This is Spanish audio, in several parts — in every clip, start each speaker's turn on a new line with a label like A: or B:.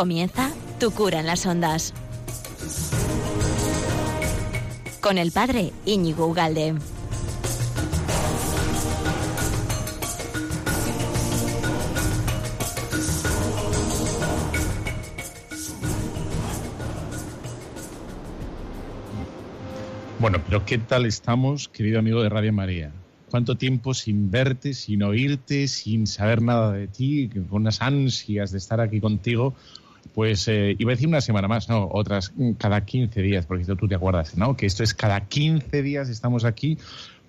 A: Comienza Tu cura en las ondas. Con el padre Íñigo Ugalde.
B: Bueno, pero ¿qué tal estamos, querido amigo de Radio María? ¿Cuánto tiempo sin verte, sin oírte, sin saber nada de ti, con unas ansias de estar aquí contigo? Pues eh, iba a decir una semana más, no, otras mm, cada 15 días, porque tú te acuerdas, ¿no? Que esto es cada 15 días estamos aquí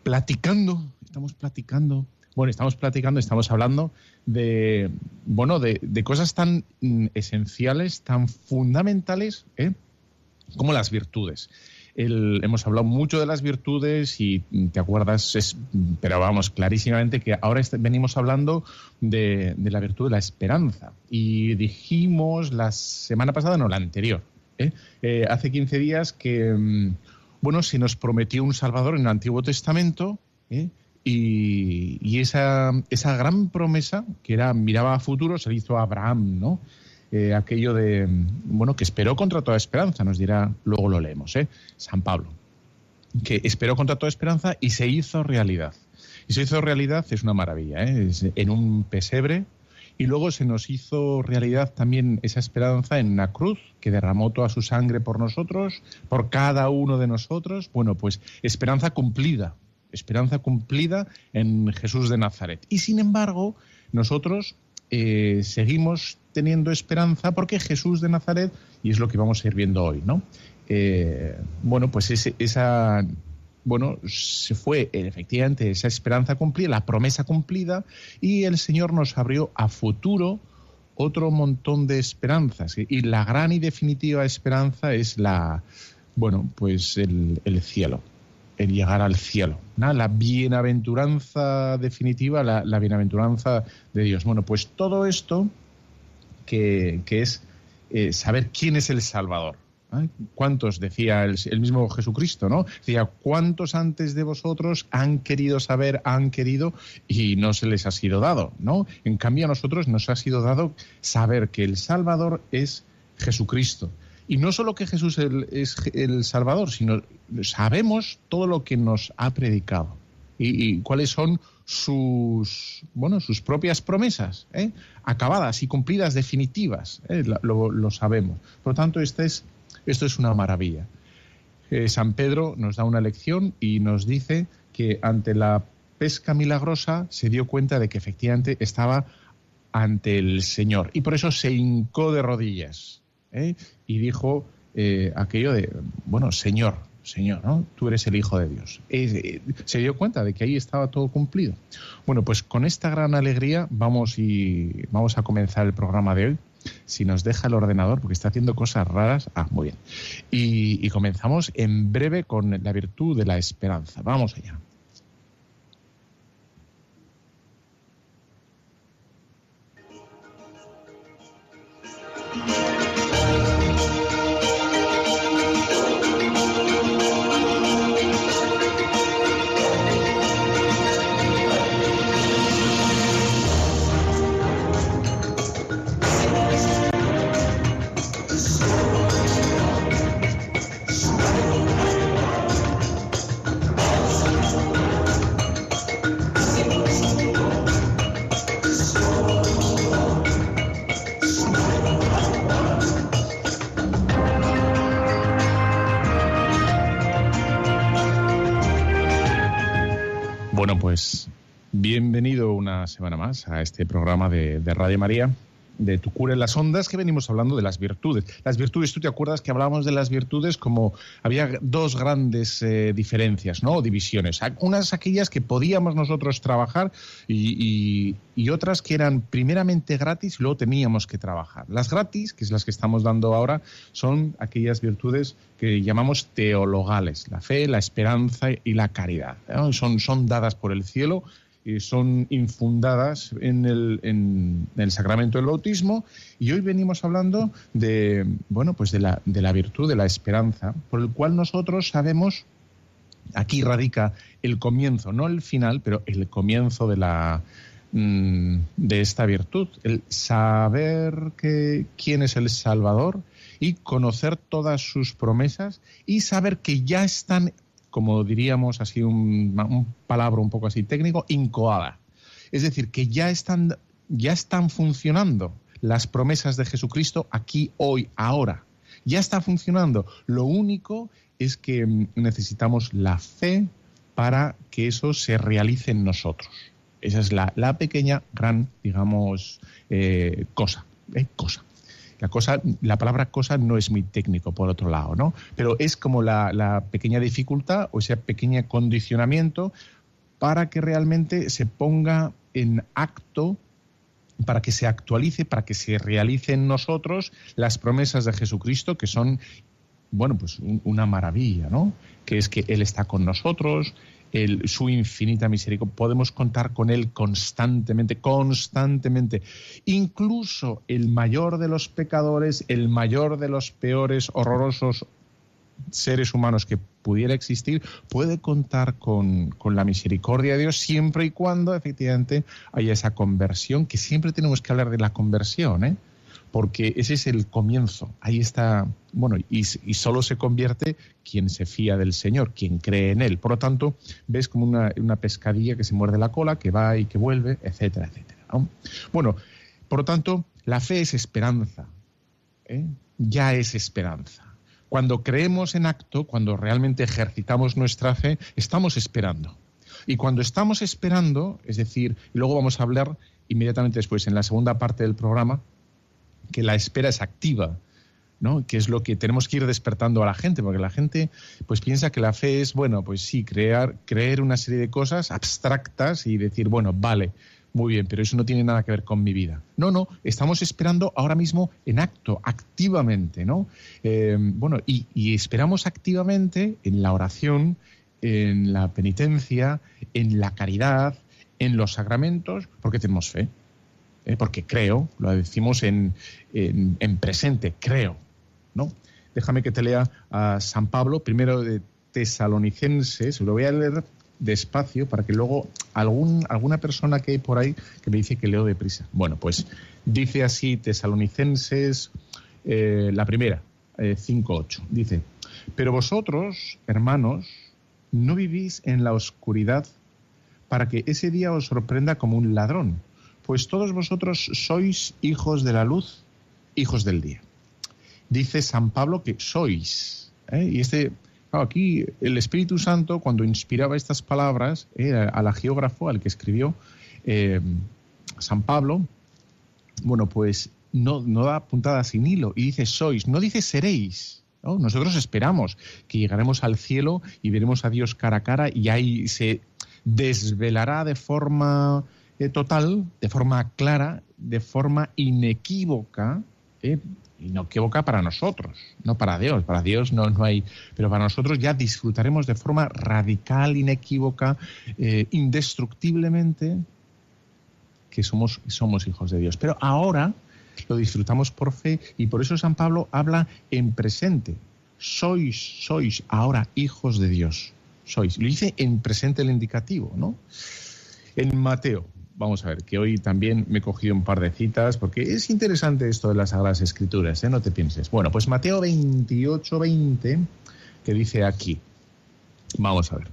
B: platicando, estamos platicando, bueno, estamos platicando, estamos hablando de, bueno, de, de cosas tan mm, esenciales, tan fundamentales, ¿eh? como las virtudes hemos hablado mucho de las virtudes y te acuerdas, pero vamos, clarísimamente que ahora venimos hablando de, la virtud de la esperanza. Y dijimos la semana pasada, no, la anterior, ¿eh? Eh, hace 15 días que, mm, bueno, se nos prometió un Salvador en el Antiguo Testamento. ¿eh? Y, y, esa, esa gran promesa que era miraba a futuro se le hizo a Abraham, ¿no? Eh, aquello de, bueno, que esperó contra toda esperanza, nos dirá, luego lo leemos, ¿eh? San Pablo, que esperó contra toda esperanza y se hizo realidad. Y se hizo realidad, es una maravilla, ¿eh? en un pesebre, y luego se nos hizo realidad también esa esperanza en una cruz que derramó toda su sangre por nosotros, por cada uno de nosotros. Bueno, pues esperanza cumplida, esperanza cumplida en Jesús de Nazaret. Y sin embargo, nosotros eh, seguimos teniendo esperanza porque Jesús de Nazaret, y es lo que vamos a ir viendo hoy, ¿no? Eh, bueno, pues esa, bueno, se fue efectivamente esa esperanza cumplida, la promesa cumplida, y el Señor nos abrió a futuro otro montón de esperanzas. Y la gran y definitiva esperanza es la, bueno, pues el, cielo, el llegar al cielo. La bienaventuranza definitiva, la, bienaventuranza de Dios. Bueno, pues todo esto que, es eh, saber quién es el Salvador. ¿Cuántos? Decía el, mismo Jesucristo, ¿no? Decía, ¿cuántos antes de vosotros han querido saber, han querido y no se les ha sido dado, ¿no? En cambio a nosotros nos ha sido dado saber que el Salvador es Jesucristo. Y no solo que Jesús es el Salvador, sino sabemos todo lo que nos ha predicado y, cuáles son sus bueno sus propias promesas ¿eh? acabadas y cumplidas definitivas ¿eh? lo, sabemos por lo tanto este es, esto es una maravilla eh, San Pedro nos da una lección y nos dice que ante la pesca milagrosa se dio cuenta de que efectivamente estaba ante el Señor y por eso se hincó de rodillas y dijo aquello de bueno Señor Señor, ¿no? Tú eres el Hijo de Dios. Eh, se dio cuenta de que ahí estaba todo cumplido. Bueno, pues con esta gran alegría vamos, y, vamos a comenzar el programa de hoy. Si nos deja el ordenador, porque está haciendo cosas raras. Ah, muy bien. y comenzamos en breve con la virtud de la esperanza. Vamos allá. A este programa de, Radio María de Tu cura en las ondas, que venimos hablando de las virtudes. Las virtudes, tú te acuerdas que hablábamos de las virtudes como había dos grandes eh, diferencias, ¿no? Divisiones. Unas aquellas que podíamos nosotros trabajar y, otras que eran primeramente gratis y luego teníamos que trabajar. Las gratis, que es las que estamos dando ahora, son aquellas virtudes que llamamos teologales, la fe, la esperanza y la caridad. Son, son dadas por el cielo son infundadas en el, en el, sacramento del bautismo y hoy venimos hablando de bueno pues de la, de la virtud de la esperanza por el cual nosotros sabemos aquí radica el comienzo no el final pero el comienzo de la mm, de esta virtud, el saber que, quién es el Salvador y conocer todas sus promesas y saber que ya están, como diríamos así, un, un palabra un poco así técnico, incoada. Es decir, que ya están, ya están funcionando las promesas de Jesucristo aquí, hoy, ahora. Ya está funcionando. Lo único es que necesitamos la fe para que eso se realice en nosotros. Esa es la, pequeña, gran, digamos, eh, cosa. Eh, cosa. La, cosa, la palabra cosa no es muy técnico, por otro lado, ¿no? Pero es como la, la pequeña dificultad o ese pequeño condicionamiento para que realmente se ponga en acto para que se actualice, para que se realice en nosotros las promesas de Jesucristo, que son, bueno, pues una maravilla, ¿no? Que es que Él está con nosotros, su infinita misericordia, podemos contar con Él constantemente, constantemente. Incluso el mayor de los pecadores, el mayor de los peores, horrorosos seres humanos que pudiera existir puede contar con, la misericordia de Dios siempre y cuando efectivamente haya esa conversión, que siempre tenemos que hablar de la conversión, ¿eh? Porque ese es el comienzo. Ahí está, bueno, y, solo se convierte quien se fía del Señor, quien cree en Él. Por lo tanto, ves como una, pescadilla que se muerde la cola, que va y que vuelve, etcétera, etcétera. Bueno, por lo tanto, la fe es esperanza. ¿eh? Ya es esperanza. Cuando creemos en acto, cuando realmente ejercitamos nuestra fe, estamos esperando. Y cuando estamos esperando, es decir, y luego vamos a hablar inmediatamente después, en la segunda parte del programa, que la espera es activa, ¿no? que es lo que tenemos que ir despertando a la gente, porque la gente pues piensa que la fe es, bueno, pues sí, crear, creer una serie de cosas abstractas y decir, bueno, vale, muy bien, pero eso no tiene nada que ver con mi vida. No, no, estamos esperando ahora mismo en acto, activamente, ¿no? Eh, bueno, y, esperamos activamente en la oración, en la penitencia, en la caridad, en los sacramentos, porque tenemos fe. ¿Eh? porque creo, lo decimos en, en, presente, creo, ¿no? Déjame que te lea a San Pablo, primero de Tesalonicenses, lo voy a leer despacio para que luego algún, alguna persona que hay por ahí que me dice que leo deprisa. Bueno, pues dice así Tesalonicenses, eh, la primera, 5.8. Eh, dice, pero vosotros, hermanos, no vivís en la oscuridad para que ese día os sorprenda como un ladrón, pues todos vosotros sois hijos de la luz, hijos del día. Dice San Pablo que sois. ¿eh? Y este aquí el Espíritu Santo, cuando inspiraba estas palabras eh, al agiógrafo, al que escribió eh, San Pablo, bueno, pues no, no da puntada sin hilo y dice sois, no dice seréis. Nosotros esperamos que llegaremos al cielo y veremos a Dios cara a cara y ahí se desvelará de forma eh, total, de forma clara, de forma inequívoca, equivoca para nosotros, no para Dios. Para Dios no, no hay, pero para nosotros ya disfrutaremos de forma radical, inequívoca, eh, indestructiblemente que somos, somos hijos de Dios. Pero ahora lo disfrutamos por fe y por eso San Pablo habla en presente. Sois, sois ahora hijos de Dios. Sois. Lo dice en presente el indicativo, ¿no? En Mateo, vamos a ver, que hoy también me he cogido un par de citas, porque es interesante esto de las Sagradas Escrituras, ¿eh? no te pienses. Bueno, pues Mateo 28, 20, que dice aquí, vamos a ver.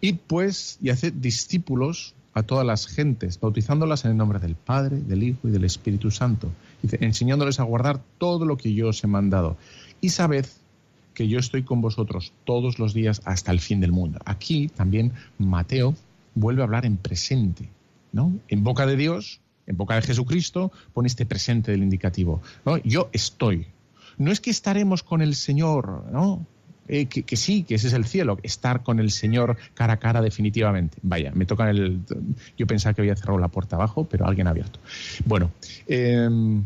B: Y pues, y hace discípulos a todas las gentes, bautizándolas en el nombre del Padre, del Hijo y del Espíritu Santo, dice, enseñándoles a guardar todo lo que yo os he mandado. Y sabed que yo estoy con vosotros todos los días hasta el fin del mundo. Aquí también Mateo vuelve a hablar en presente, en boca de Dios, en boca de Jesucristo, pone este presente del indicativo. Yo estoy. No es que estaremos con el Señor, ¿no? Eh, que, sí, que ese es el cielo, estar con el Señor cara a cara definitivamente. Vaya, me toca el... Yo pensaba que había cerrado la puerta abajo, pero alguien ha abierto. Bueno, em,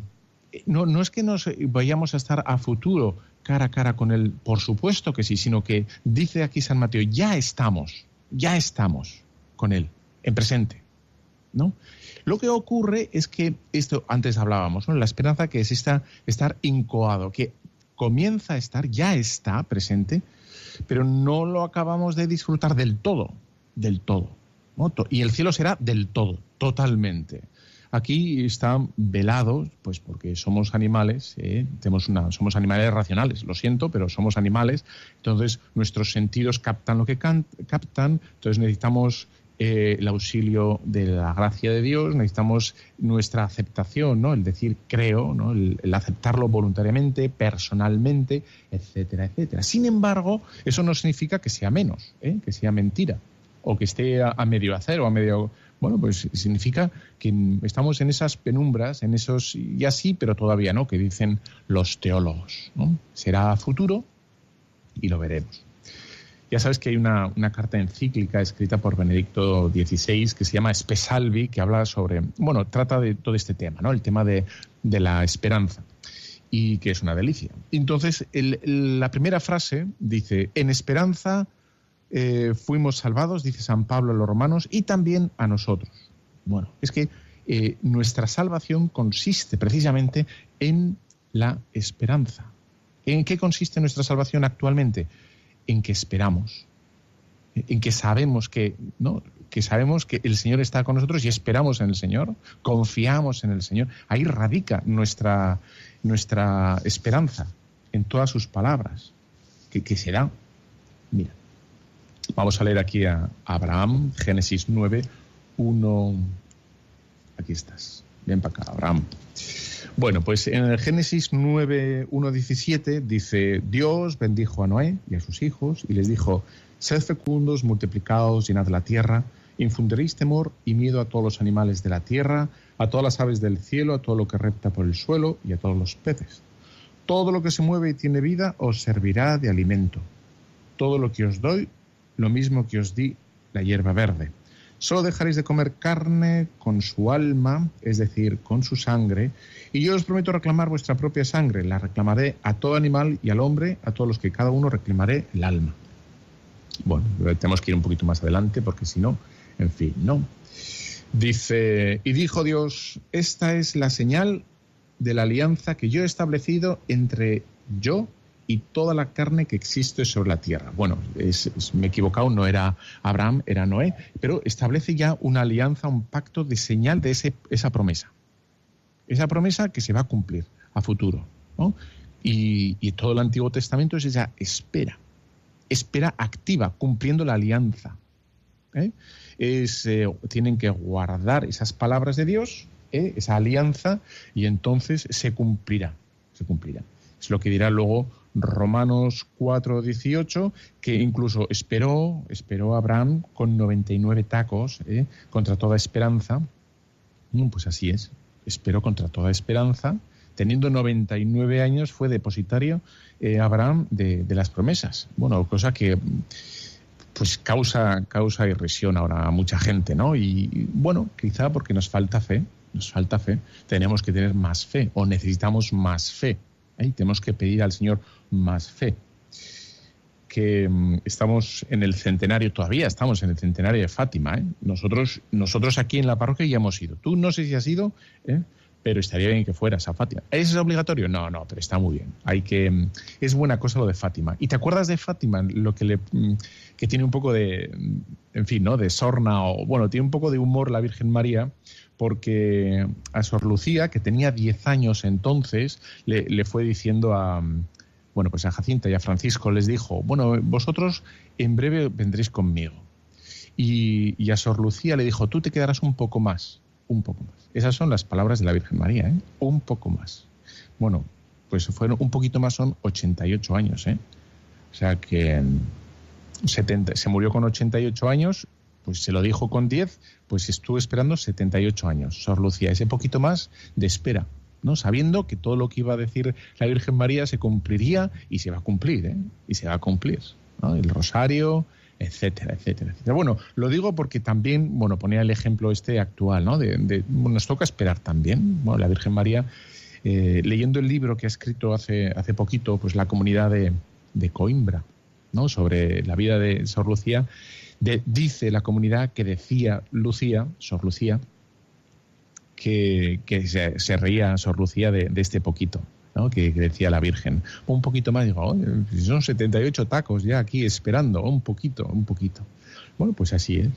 B: no, no es que nos vayamos a estar a futuro cara a cara con Él, por supuesto que sí, sino que dice aquí San Mateo, ya estamos, ya estamos con Él, en presente. ¿No? Lo que ocurre es que esto antes hablábamos. La esperanza que es esta, estar incoado, que comienza a estar, ya está presente, pero no lo acabamos de disfrutar del todo, del todo. Y el cielo será del todo. totalmente. Aquí están velados, pues porque somos animales, ¿eh? Tenemos una, somos animales racionales, lo siento, pero somos animales, entonces nuestros sentidos captan lo que captan, entonces necesitamos eh, el auxilio de la gracia de Dios, necesitamos nuestra aceptación, ¿no? el decir creo, ¿no? el, aceptarlo voluntariamente, personalmente, etcétera, etcétera. Sin embargo, eso no significa que sea menos, ¿eh? que sea mentira, o que esté a, medio hacer o a medio... Bueno, pues significa que estamos en esas penumbras, en esos, y así, pero todavía no, que dicen los teólogos. ¿no? Será futuro y lo veremos. Ya sabes que hay una, carta encíclica escrita por Benedicto XVI que se llama Espesalvi, que habla sobre, bueno, trata de todo este tema, ¿no? El tema de, la esperanza y que es una delicia. Entonces, la primera frase dice, en esperanza eh, fuimos salvados, dice San Pablo a los romanos, y también a nosotros. Bueno, es que eh, nuestra salvación consiste precisamente en la esperanza. ¿En qué consiste nuestra salvación actualmente? En que esperamos, en que sabemos que, ¿no? que sabemos que el Señor está con nosotros y esperamos en el Señor, confiamos en el Señor. Ahí radica nuestra, nuestra esperanza en todas sus palabras, que, que será. Mira, vamos a leer aquí a Abraham, Génesis 9, 1. Aquí estás. Ven para acá, Abraham. Bueno, pues en el Génesis 9, 1, 17 dice, Dios bendijo a Noé y a sus hijos y les dijo, sed fecundos, multiplicados, llenad la tierra, infundiréis temor y miedo a todos los animales de la tierra, a todas las aves del cielo, a todo lo que repta por el suelo y a todos los peces. Todo lo que se mueve y tiene vida os servirá de alimento. Todo lo que os doy, lo mismo que os di la hierba verde. Solo dejaréis de comer carne con su alma, es decir, con su sangre, y yo os prometo reclamar vuestra propia sangre. La reclamaré a todo animal y al hombre, a todos los que cada uno reclamaré el alma. Bueno, tenemos que ir un poquito más adelante porque si no, en fin, no. Dice, y dijo Dios, esta es la señal de la alianza que yo he establecido entre yo y toda la carne que existe sobre la tierra. Bueno, me he equivocado, no era Abraham, era Noé, pero establece ya una alianza, un pacto de señal de ese, esa promesa. Esa promesa que se va a cumplir a futuro. Y, todo el Antiguo Testamento es esa espera, espera activa, cumpliendo la alianza. ¿eh? Eh, tienen que guardar esas palabras de Dios, ¿eh? esa alianza, y entonces se cumplirá, se cumplirá. Es lo que dirá luego Romanos 4, 18, que incluso esperó, esperó Abraham con 99 tacos ¿eh? contra toda esperanza. Mm, pues así es, esperó contra toda esperanza. Teniendo 99 años fue depositario eh, Abraham de, las promesas. Bueno, cosa que pues causa, causa irrisión ahora a mucha gente, ¿no? Y bueno, quizá porque nos falta fe, nos falta fe, tenemos que tener más fe o necesitamos más fe. ¿Eh? Tenemos que pedir al Señor más fe. Que mm, estamos en el centenario, todavía estamos en el centenario de Fátima. ¿eh? Nosotros, nosotros aquí en la parroquia ya hemos ido. Tú no sé si has ido, ¿eh? pero estaría bien que fueras a Fátima. ¿Es obligatorio? No, no, pero está muy bien. Hay que mm, es buena cosa lo de Fátima. ¿Y te acuerdas de Fátima? Lo que le mm, que tiene un poco de en fin, ¿no? de sorna o bueno, tiene un poco de humor la Virgen María porque a Sor Lucía, que tenía 10 años entonces, le, fue diciendo a, bueno, pues a Jacinta y a Francisco les dijo, bueno, vosotros en breve vendréis conmigo. Y, a Sor Lucía le dijo, tú te quedarás un poco más, un poco más. Esas son las palabras de la Virgen María, ¿eh? Un poco más. Bueno, pues fueron un poquito más, son 88 años, ¿eh? O sea que 70, se murió con 88 años pues se lo dijo con 10, pues estuvo esperando 78 años. Sor Lucía, ese poquito más de espera, ¿no? Sabiendo que todo lo que iba a decir la Virgen María se cumpliría y se va a cumplir, ¿eh? Y se va a cumplir. El rosario, etcétera, etcétera, etcétera. Bueno, lo digo porque también, bueno, ponía el ejemplo este actual, ¿no? De, nos toca esperar también. Bueno, la Virgen María, eh, leyendo el libro que ha escrito hace, hace poquito, pues la comunidad de, de Coimbra, Sobre la vida de Sor Lucía, dice la comunidad que decía Lucía, Sor Lucía, que, se, reía Sor Lucía de, este poquito. Que, decía la Virgen. Un poquito más, digo, son 78 tacos ya aquí esperando, un poquito, un poquito. Bueno, pues así es.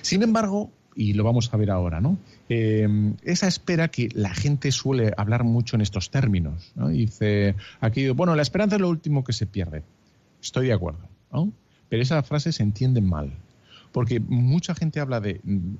B: Sin embargo, y lo vamos a ver ahora, ¿no? Em, esa espera que la gente suele hablar mucho en estos términos, ¿no? Dice aquí, bueno, la esperanza es lo último que se pierde. Estoy de acuerdo, ¿no? Pero esa frase se entiende mal, porque mucha gente habla de mm,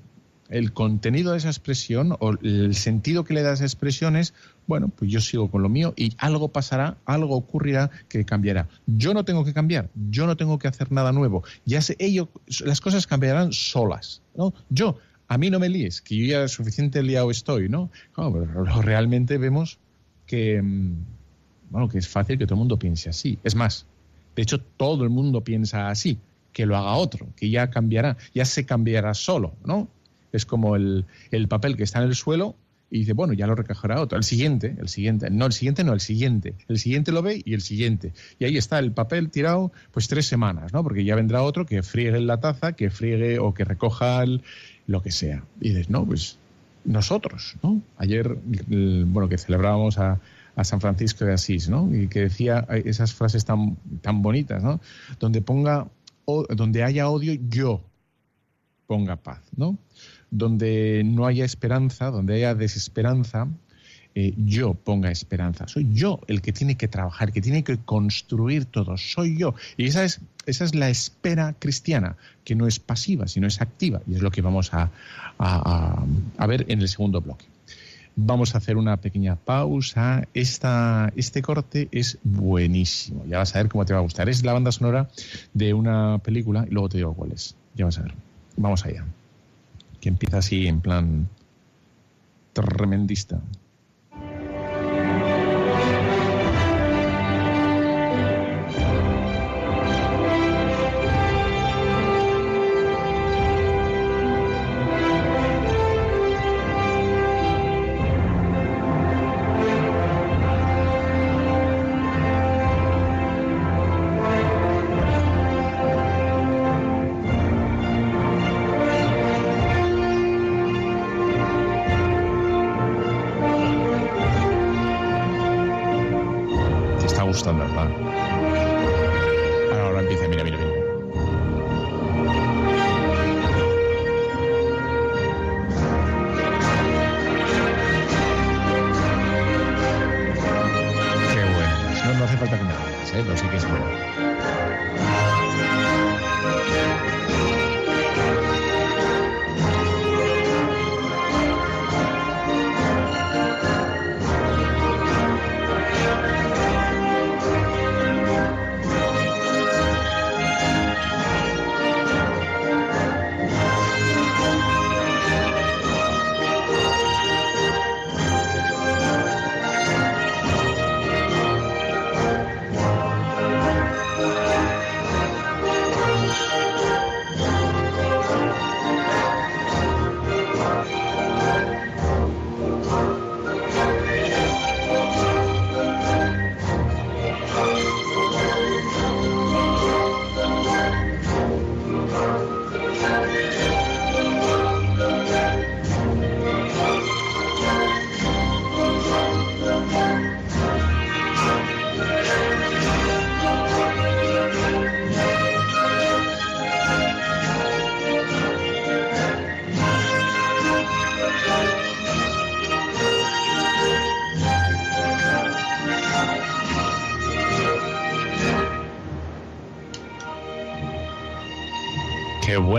B: el contenido de esa expresión o el sentido que le da esa expresión es, bueno, pues yo sigo con lo mío y algo pasará, algo ocurrirá que cambiará. Yo no tengo que cambiar, yo no tengo que hacer nada nuevo. Ya sé, ello, las cosas cambiarán solas. ¿no? Yo a mí no me líes, que yo ya suficiente liado estoy, ¿no? pero realmente vemos que, mm, bueno, que es fácil que todo el mundo piense así. Es más, de hecho, todo el mundo piensa así, que lo haga otro, que ya cambiará, ya se cambiará solo, ¿no? Es como el, el papel que está en el suelo y dice, bueno, ya lo recogerá otro. El siguiente, el siguiente, no, el siguiente no, el siguiente. El siguiente lo ve y el siguiente. Y ahí está el papel tirado, pues tres semanas, ¿no? Porque ya vendrá otro que friegue la taza, que friegue o que recoja el, lo que sea. Y dices, no, pues nosotros, ¿no? Ayer, bueno, que celebrábamos a, San Francisco de Asís, ¿no? Y que decía esas frases tan, tan bonitas, ¿no? Donde ponga, donde haya odio, yo ponga paz, ¿no? Donde no haya esperanza, donde haya desesperanza, eh, yo ponga esperanza. Soy yo el que tiene que trabajar, que tiene que construir todo. Soy yo. Y esa es, esa es la espera cristiana, que no es pasiva, sino es activa. Y es lo que vamos a, a, ver en el segundo bloque. Vamos a hacer una pequeña pausa. Esta, este corte es buenísimo. Ya vas a ver cómo te va a gustar. Es la banda sonora de una película y luego te digo cuál es. Ya vas a ver. Vamos allá. Que empieza así en plan tremendista.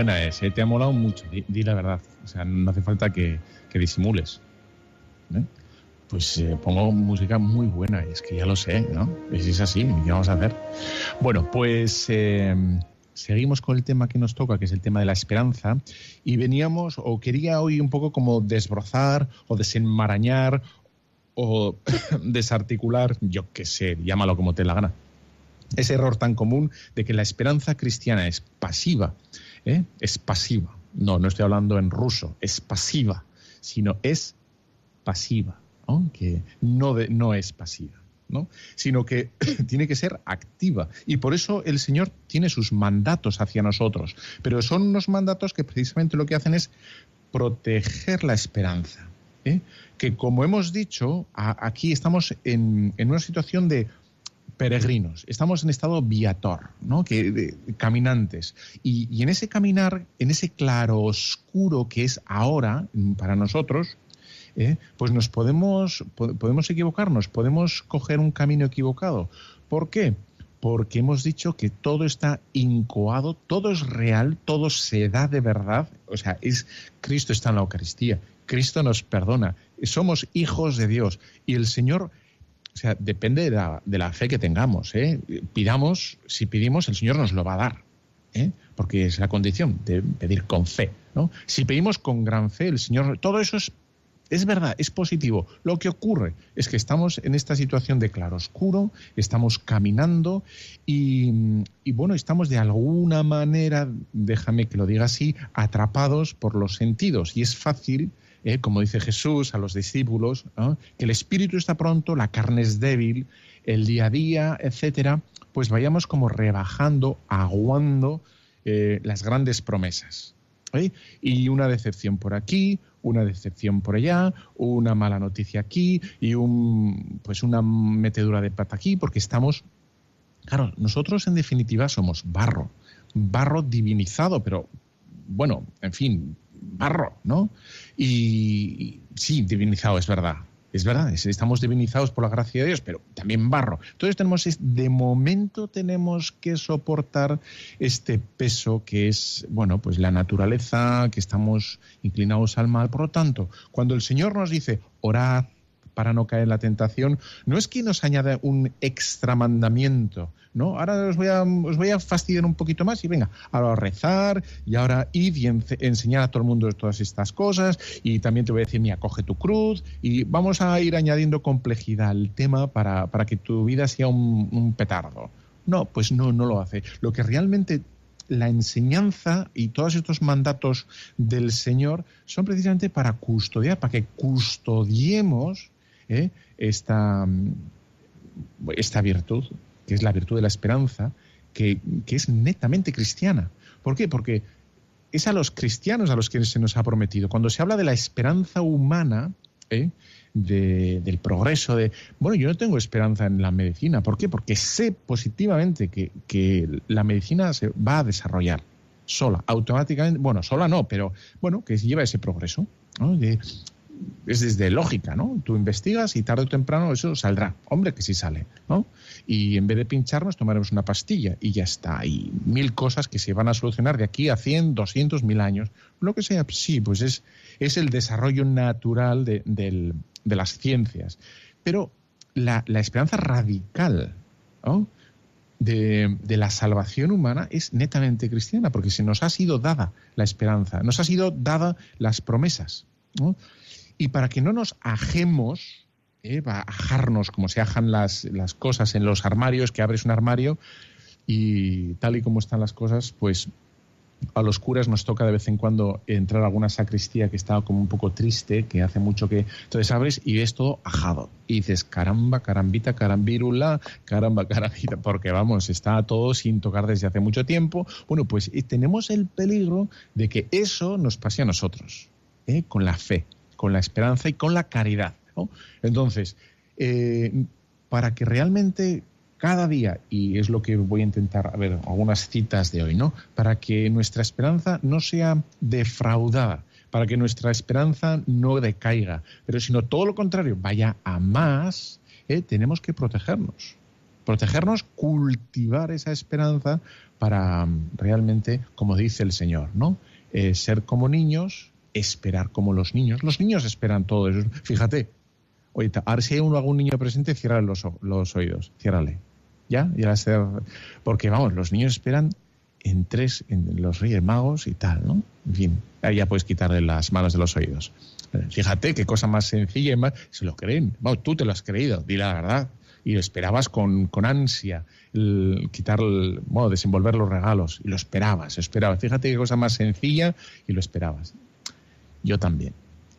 B: Buena es, ¿eh? te ha molado mucho, di, la verdad. O sea, no hace falta que, disimules. ¿eh? Pues eh, pongo música muy buena, es que ya lo sé, ¿no? Es, es así, ¿qué vamos a hacer? Bueno, pues seguimos con el tema que nos toca, que es el tema de la esperanza, y veníamos, o quería hoy un poco como desbrozar o desenmarañar o desarticular, yo qué sé, llámalo como te la gana. Ese error tan común de que la esperanza cristiana es pasiva ¿eh? es pasiva. No, no estoy hablando en ruso, es pasiva, sino es pasiva, que no, no es pasiva. ¿no? sino que tiene que ser activa. Y por eso el Señor tiene sus mandatos hacia nosotros. Pero son unos mandatos que precisamente lo que hacen es proteger la esperanza. ¿eh? Que como hemos dicho, aquí estamos en, en, una situación de peregrinos, estamos en estado viator, ¿no? Que, caminantes. Y, en ese caminar, en ese claro oscuro que es ahora para nosotros, ¿eh? pues nos podemos, podemos equivocarnos, podemos coger un camino equivocado. ¿Por qué? Porque hemos dicho que todo está incoado, todo es real, todo se da de verdad. O sea, es Cristo está en la Eucaristía, Cristo nos perdona, somos hijos de Dios y el Señor o sea, depende de la, fe que tengamos. ¿eh? Pidamos, si pedimos, el Señor nos lo va a dar. ¿eh? Porque es la condición de pedir con fe. ¿no? Si pedimos con gran fe, el Señor. Todo eso es, es verdad, es positivo. Lo que ocurre es que estamos en esta situación de claroscuro, estamos caminando y, y bueno, estamos de alguna manera, déjame que lo diga así, atrapados por los sentidos. Y es fácil ¿eh? como dice Jesús a los discípulos, que el espíritu está pronto, la carne es débil, el día a día, etcétera, pues vayamos como rebajando, aguando eh, las grandes promesas. ¿eh? Y una decepción por aquí, una decepción por allá, una mala noticia aquí y un, pues una metedura de pata aquí, porque estamos, claro, nosotros en definitiva somos barro, barro divinizado, pero bueno, en fin, barro, ¿no? Y, sí, divinizado, es verdad. Es verdad, estamos divinizados por la gracia de Dios, pero también barro. Entonces tenemos, de momento tenemos que soportar este peso que es, bueno, pues la naturaleza, que estamos inclinados al mal. Por lo tanto, cuando el Señor nos dice, orad, para no caer en la tentación, no es que nos añade un extra mandamiento, ¿no? Ahora os voy a, os voy a fastidiar un poquito más y venga, ahora rezar y ahora id y enseñar a todo el mundo todas estas cosas y también te voy a decir, mira, coge tu cruz y vamos a ir añadiendo complejidad al tema para, para que tu vida sea un, un petardo. No, pues no, no lo hace. Lo que realmente la enseñanza y todos estos mandatos del Señor son precisamente para custodiar, para que custodiemos ¿eh? esta, esta virtud, que es la virtud de la esperanza, que, es netamente cristiana. ¿Por qué? Porque es a los cristianos a los que se nos ha prometido. Cuando se habla de la esperanza humana, ¿eh? del progreso, de, bueno, yo no tengo esperanza en la medicina. ¿Por qué? Porque sé positivamente que, que la medicina se va a desarrollar sola, automáticamente, bueno, sola no, pero bueno, que lleva ese progreso. De, es desde lógica, ¿no? Tú investigas y tarde o temprano eso saldrá. Hombre, que sí sale, ¿no? Y en vez de pincharnos, tomaremos una pastilla y ya está. Hay mil cosas que se van a solucionar de aquí a 100, 200, mil años. Lo que sea, sí, pues es, es el desarrollo natural de, las ciencias. Pero la, esperanza radical, De, de, la salvación humana es netamente cristiana, porque se nos ha sido dada la esperanza, nos ha sido dada las promesas. ¿no? Y para que no nos ajemos, ¿eh? ajarnos como se ajan las, las cosas en los armarios, que abres un armario y tal y como están las cosas, pues a los curas nos toca de vez en cuando entrar a alguna sacristía que está como un poco triste, que hace mucho que... Entonces abres y ves todo ajado. Y dices, caramba, carambita, carambírula, caramba, carambita, porque vamos, está todo sin tocar desde hace mucho tiempo. Bueno, pues tenemos el peligro de que eso nos pase a nosotros, ¿eh? con la fe con la esperanza y con la caridad. Entonces, eh, para que realmente cada día, y es lo que voy a intentar, a ver, algunas citas de hoy, ¿no? Para que nuestra esperanza no sea defraudada, para que nuestra esperanza no decaiga, pero sino todo lo contrario, vaya a más, ¿eh? tenemos que protegernos. Protegernos, cultivar esa esperanza para realmente, como dice el Señor, ¿no? Eh, ser como niños, esperar como los niños. Los niños esperan todo eso. Fíjate, oye, ahora si hay uno, algún niño presente, cierra los, los oídos, ciérrale. ¿Ya? ya ser... Porque vamos, los niños esperan en tres, en los Reyes Magos y tal, ¿no? En fin, ahí ya puedes quitarle las manos de los oídos. Fíjate qué cosa más sencilla y más. Se lo creen. Vamos, tú te lo has creído, di la verdad. Y lo esperabas con, con ansia, el, quitar, el, bueno, desenvolver los regalos. Y lo esperabas, esperabas. Fíjate qué cosa más sencilla y lo esperabas. Yo también.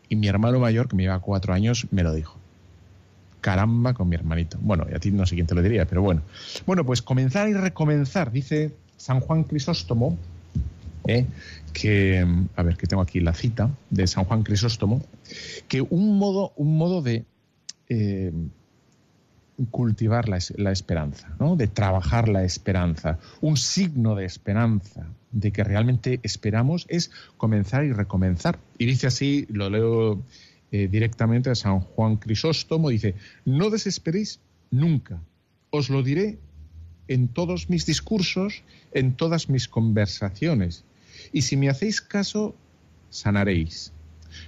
B: Y mi hermano mayor, que me lleva cuatro años, me lo dijo. Caramba con mi hermanito. Bueno, y a ti no sé quién te lo diría, pero bueno. Bueno, pues comenzar y recomenzar, dice San Juan Crisóstomo, ¿eh? que, a ver, que tengo aquí la cita de San Juan Crisóstomo, que un modo, un modo de, eh, cultivar la, esperanza, ¿no? de trabajar la esperanza. Un signo de esperanza, de que realmente esperamos, es comenzar y recomenzar. Y dice así, lo leo eh, directamente a San Juan Crisóstomo, dice, no desesperéis nunca, os lo diré en todos mis discursos, en todas mis conversaciones. Y si me hacéis caso, sanaréis.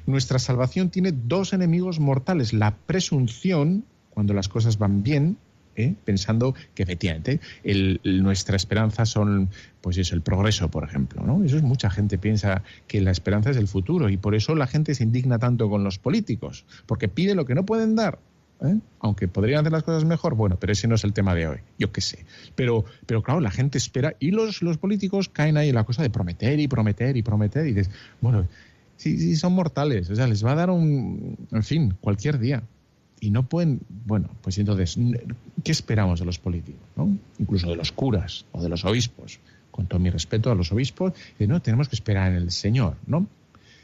B: Nuestra salvación tiene dos enemigos mortales, la presunción, cuando las cosas van bien, ¿eh? pensando que efectivamente nuestra esperanza son, pues eso, el progreso, por ejemplo. ¿no? Eso es mucha gente piensa que la esperanza es el futuro y por eso la gente se indigna tanto con los políticos, porque pide lo que no pueden dar. ¿eh? Aunque podrían hacer las cosas mejor, bueno, pero ese no es el tema de hoy, yo qué sé. Pero, pero claro, la gente espera y los, los políticos caen ahí en la cosa de prometer y prometer y prometer y dices, bueno, sí, sí, son mortales, o sea, les va a dar un, en fin, cualquier día. Y no pueden, bueno, pues entonces, ¿qué esperamos de los políticos? ¿no? Incluso de los curas o de los obispos. Con todo mi respeto a los obispos, eh, no, tenemos que esperar en el Señor, ¿no?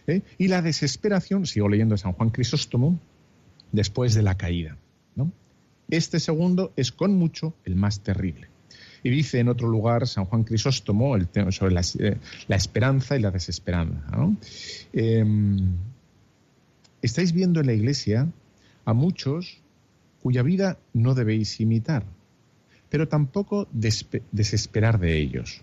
B: ¿Eh? Y la desesperación, sigo leyendo San Juan Crisóstomo, después de la caída. ¿no? Este segundo es con mucho el más terrible. Y dice en otro lugar San Juan Crisóstomo el tema sobre la, eh, esperanza y la desesperanza. Em, estáis viendo en la iglesia a muchos cuya vida no debéis imitar, pero tampoco desesperar de ellos.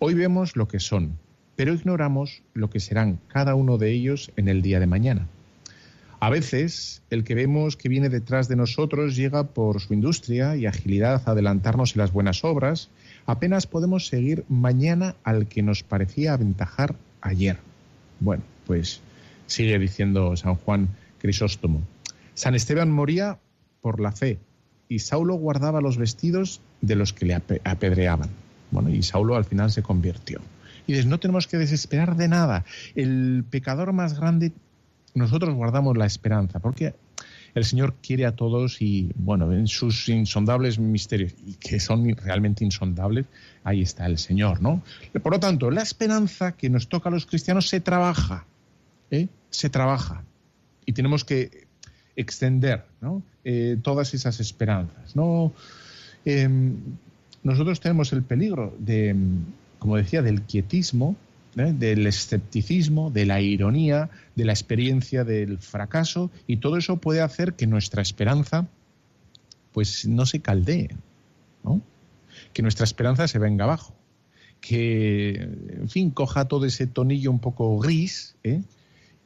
B: Hoy vemos lo que son, pero ignoramos lo que serán cada uno de ellos en el día de mañana. A veces, el que vemos que viene detrás de nosotros llega por su industria y agilidad a adelantarnos en las buenas obras. Apenas podemos seguir mañana al que nos parecía aventajar ayer. Bueno, pues sigue diciendo San Juan Crisóstomo. San Esteban moría por la fe y Saulo guardaba los vestidos de los que le apedreaban. Bueno, y Saulo al final se convirtió. Y no tenemos que desesperar de nada. El pecador más grande nosotros guardamos la esperanza, porque el Señor quiere a todos y, bueno, en sus insondables misterios, y que son realmente insondables, ahí está el Señor, ¿no? Por lo tanto, la esperanza que nos toca a los cristianos se trabaja, ¿eh? Se trabaja. Y tenemos que extender, ¿no? Eh, todas esas esperanzas, ¿no? Em, nosotros tenemos el peligro de, como decía, del quietismo, ¿eh? del escepticismo, de la ironía, de la experiencia del fracaso y todo eso puede hacer que nuestra esperanza pues no se caldee, que nuestra esperanza se venga abajo, que en fin coja todo ese tonillo un poco gris ¿eh?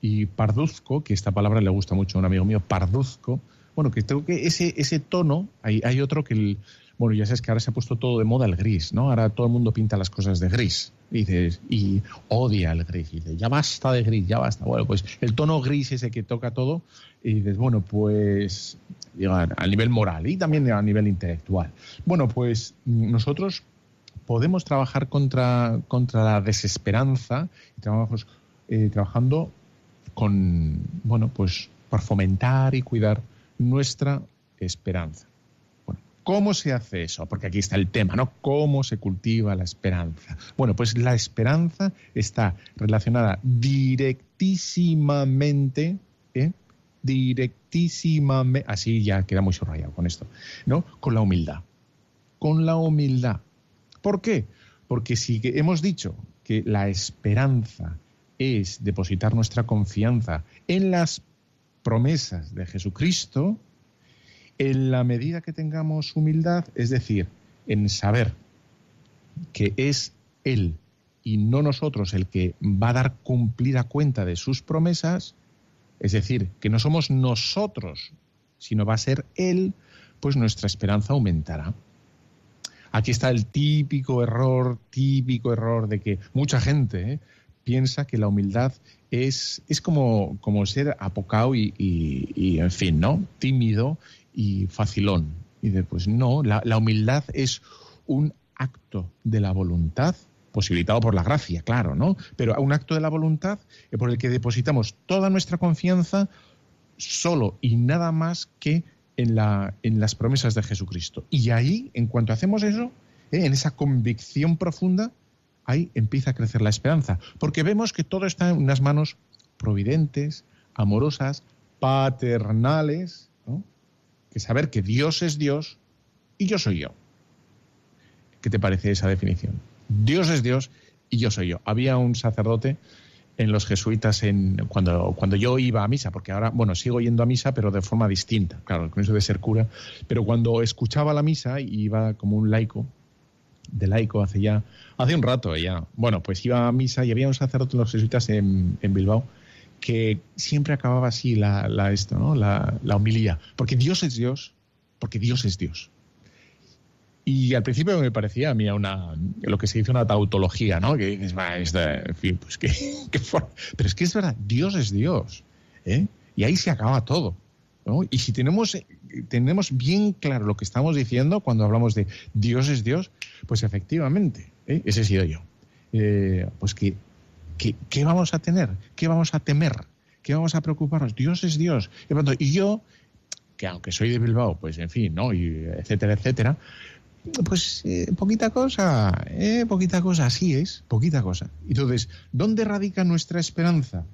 B: Y parduzco, que esta palabra le gusta mucho a un amigo mío, parduzco, bueno, que tengo que ese, ese tono, hay, hay otro que el, bueno, ya sabes que ahora se ha puesto todo de moda el gris, ¿no? Ahora todo el mundo pinta las cosas de gris. Y, dices, y odia el gris. Y dices, ya basta de gris, ya basta. Bueno, pues el tono gris ese que toca todo. Y dices, bueno, pues a nivel moral y también a nivel intelectual. Bueno, pues nosotros podemos trabajar contra, contra la desesperanza y eh, trabajando con, bueno, pues por fomentar y cuidar nuestra esperanza. ¿Cómo se hace eso? Porque aquí está el tema, ¿no? ¿Cómo se cultiva la esperanza? Bueno, pues la esperanza está relacionada directísimamente, ¿eh? directísimamente, así ya queda muy subrayado con esto, ¿no? Con la humildad. Con la humildad. ¿Por qué? Porque si hemos dicho que la esperanza es depositar nuestra confianza en las promesas de Jesucristo, en la medida que tengamos humildad, es decir, en saber que es Él y no nosotros el que va a dar cumplida cuenta de sus promesas, es decir, que no somos nosotros, sino va a ser Él, pues nuestra esperanza aumentará. Aquí está el típico error, típico error de que mucha gente ¿eh? Piensa que la humildad es, es como, como ser apocado y, y, en fin, ¿no? Tímido y facilón. Y después, no, la, humildad es un acto de la voluntad, posibilitado por la gracia, claro, ¿no? Pero un acto de la voluntad por el que depositamos toda nuestra confianza solo y nada más que en, la, en las promesas de Jesucristo. Y ahí, en cuanto hacemos eso, ¿eh? en esa convicción profunda, ahí empieza a crecer la esperanza, porque vemos que todo está en unas manos providentes, amorosas, paternales, que saber que Dios es Dios y yo soy yo. ¿Qué te parece esa definición? Dios es Dios y yo soy yo. Había un sacerdote en los jesuitas en, cuando, cuando yo iba a misa, porque ahora, bueno, sigo yendo a misa, pero de forma distinta, claro, con eso de ser cura, pero cuando escuchaba la misa y iba como un laico, de laico hace ya, hace un rato ya, bueno, pues iba a misa y había un sacerdote en los jesuitas en, Bilbao que siempre acababa así la, la esto, ¿no? La, la homilía, porque Dios es Dios, porque Dios es Dios. Y al principio me parecía a mí una, lo que se dice una tautología, ¿no? Que es, en fin, pues que, pero es que es verdad, Dios es Dios, ¿eh? Y ahí se acaba todo. Y si tenemos, tenemos bien claro lo que estamos diciendo cuando hablamos de Dios es Dios, pues efectivamente, ¿eh? ese he sido yo. Eh, pues que, ¿qué vamos a tener? ¿Qué vamos a temer? ¿Qué vamos a preocuparnos? Dios es Dios. Y, yo, que aunque soy de Bilbao, pues en fin, ¿no? Y etcétera, etcétera, pues eh, poquita cosa, eh, poquita cosa, así es, poquita cosa. Entonces, ¿dónde radica nuestra esperanza?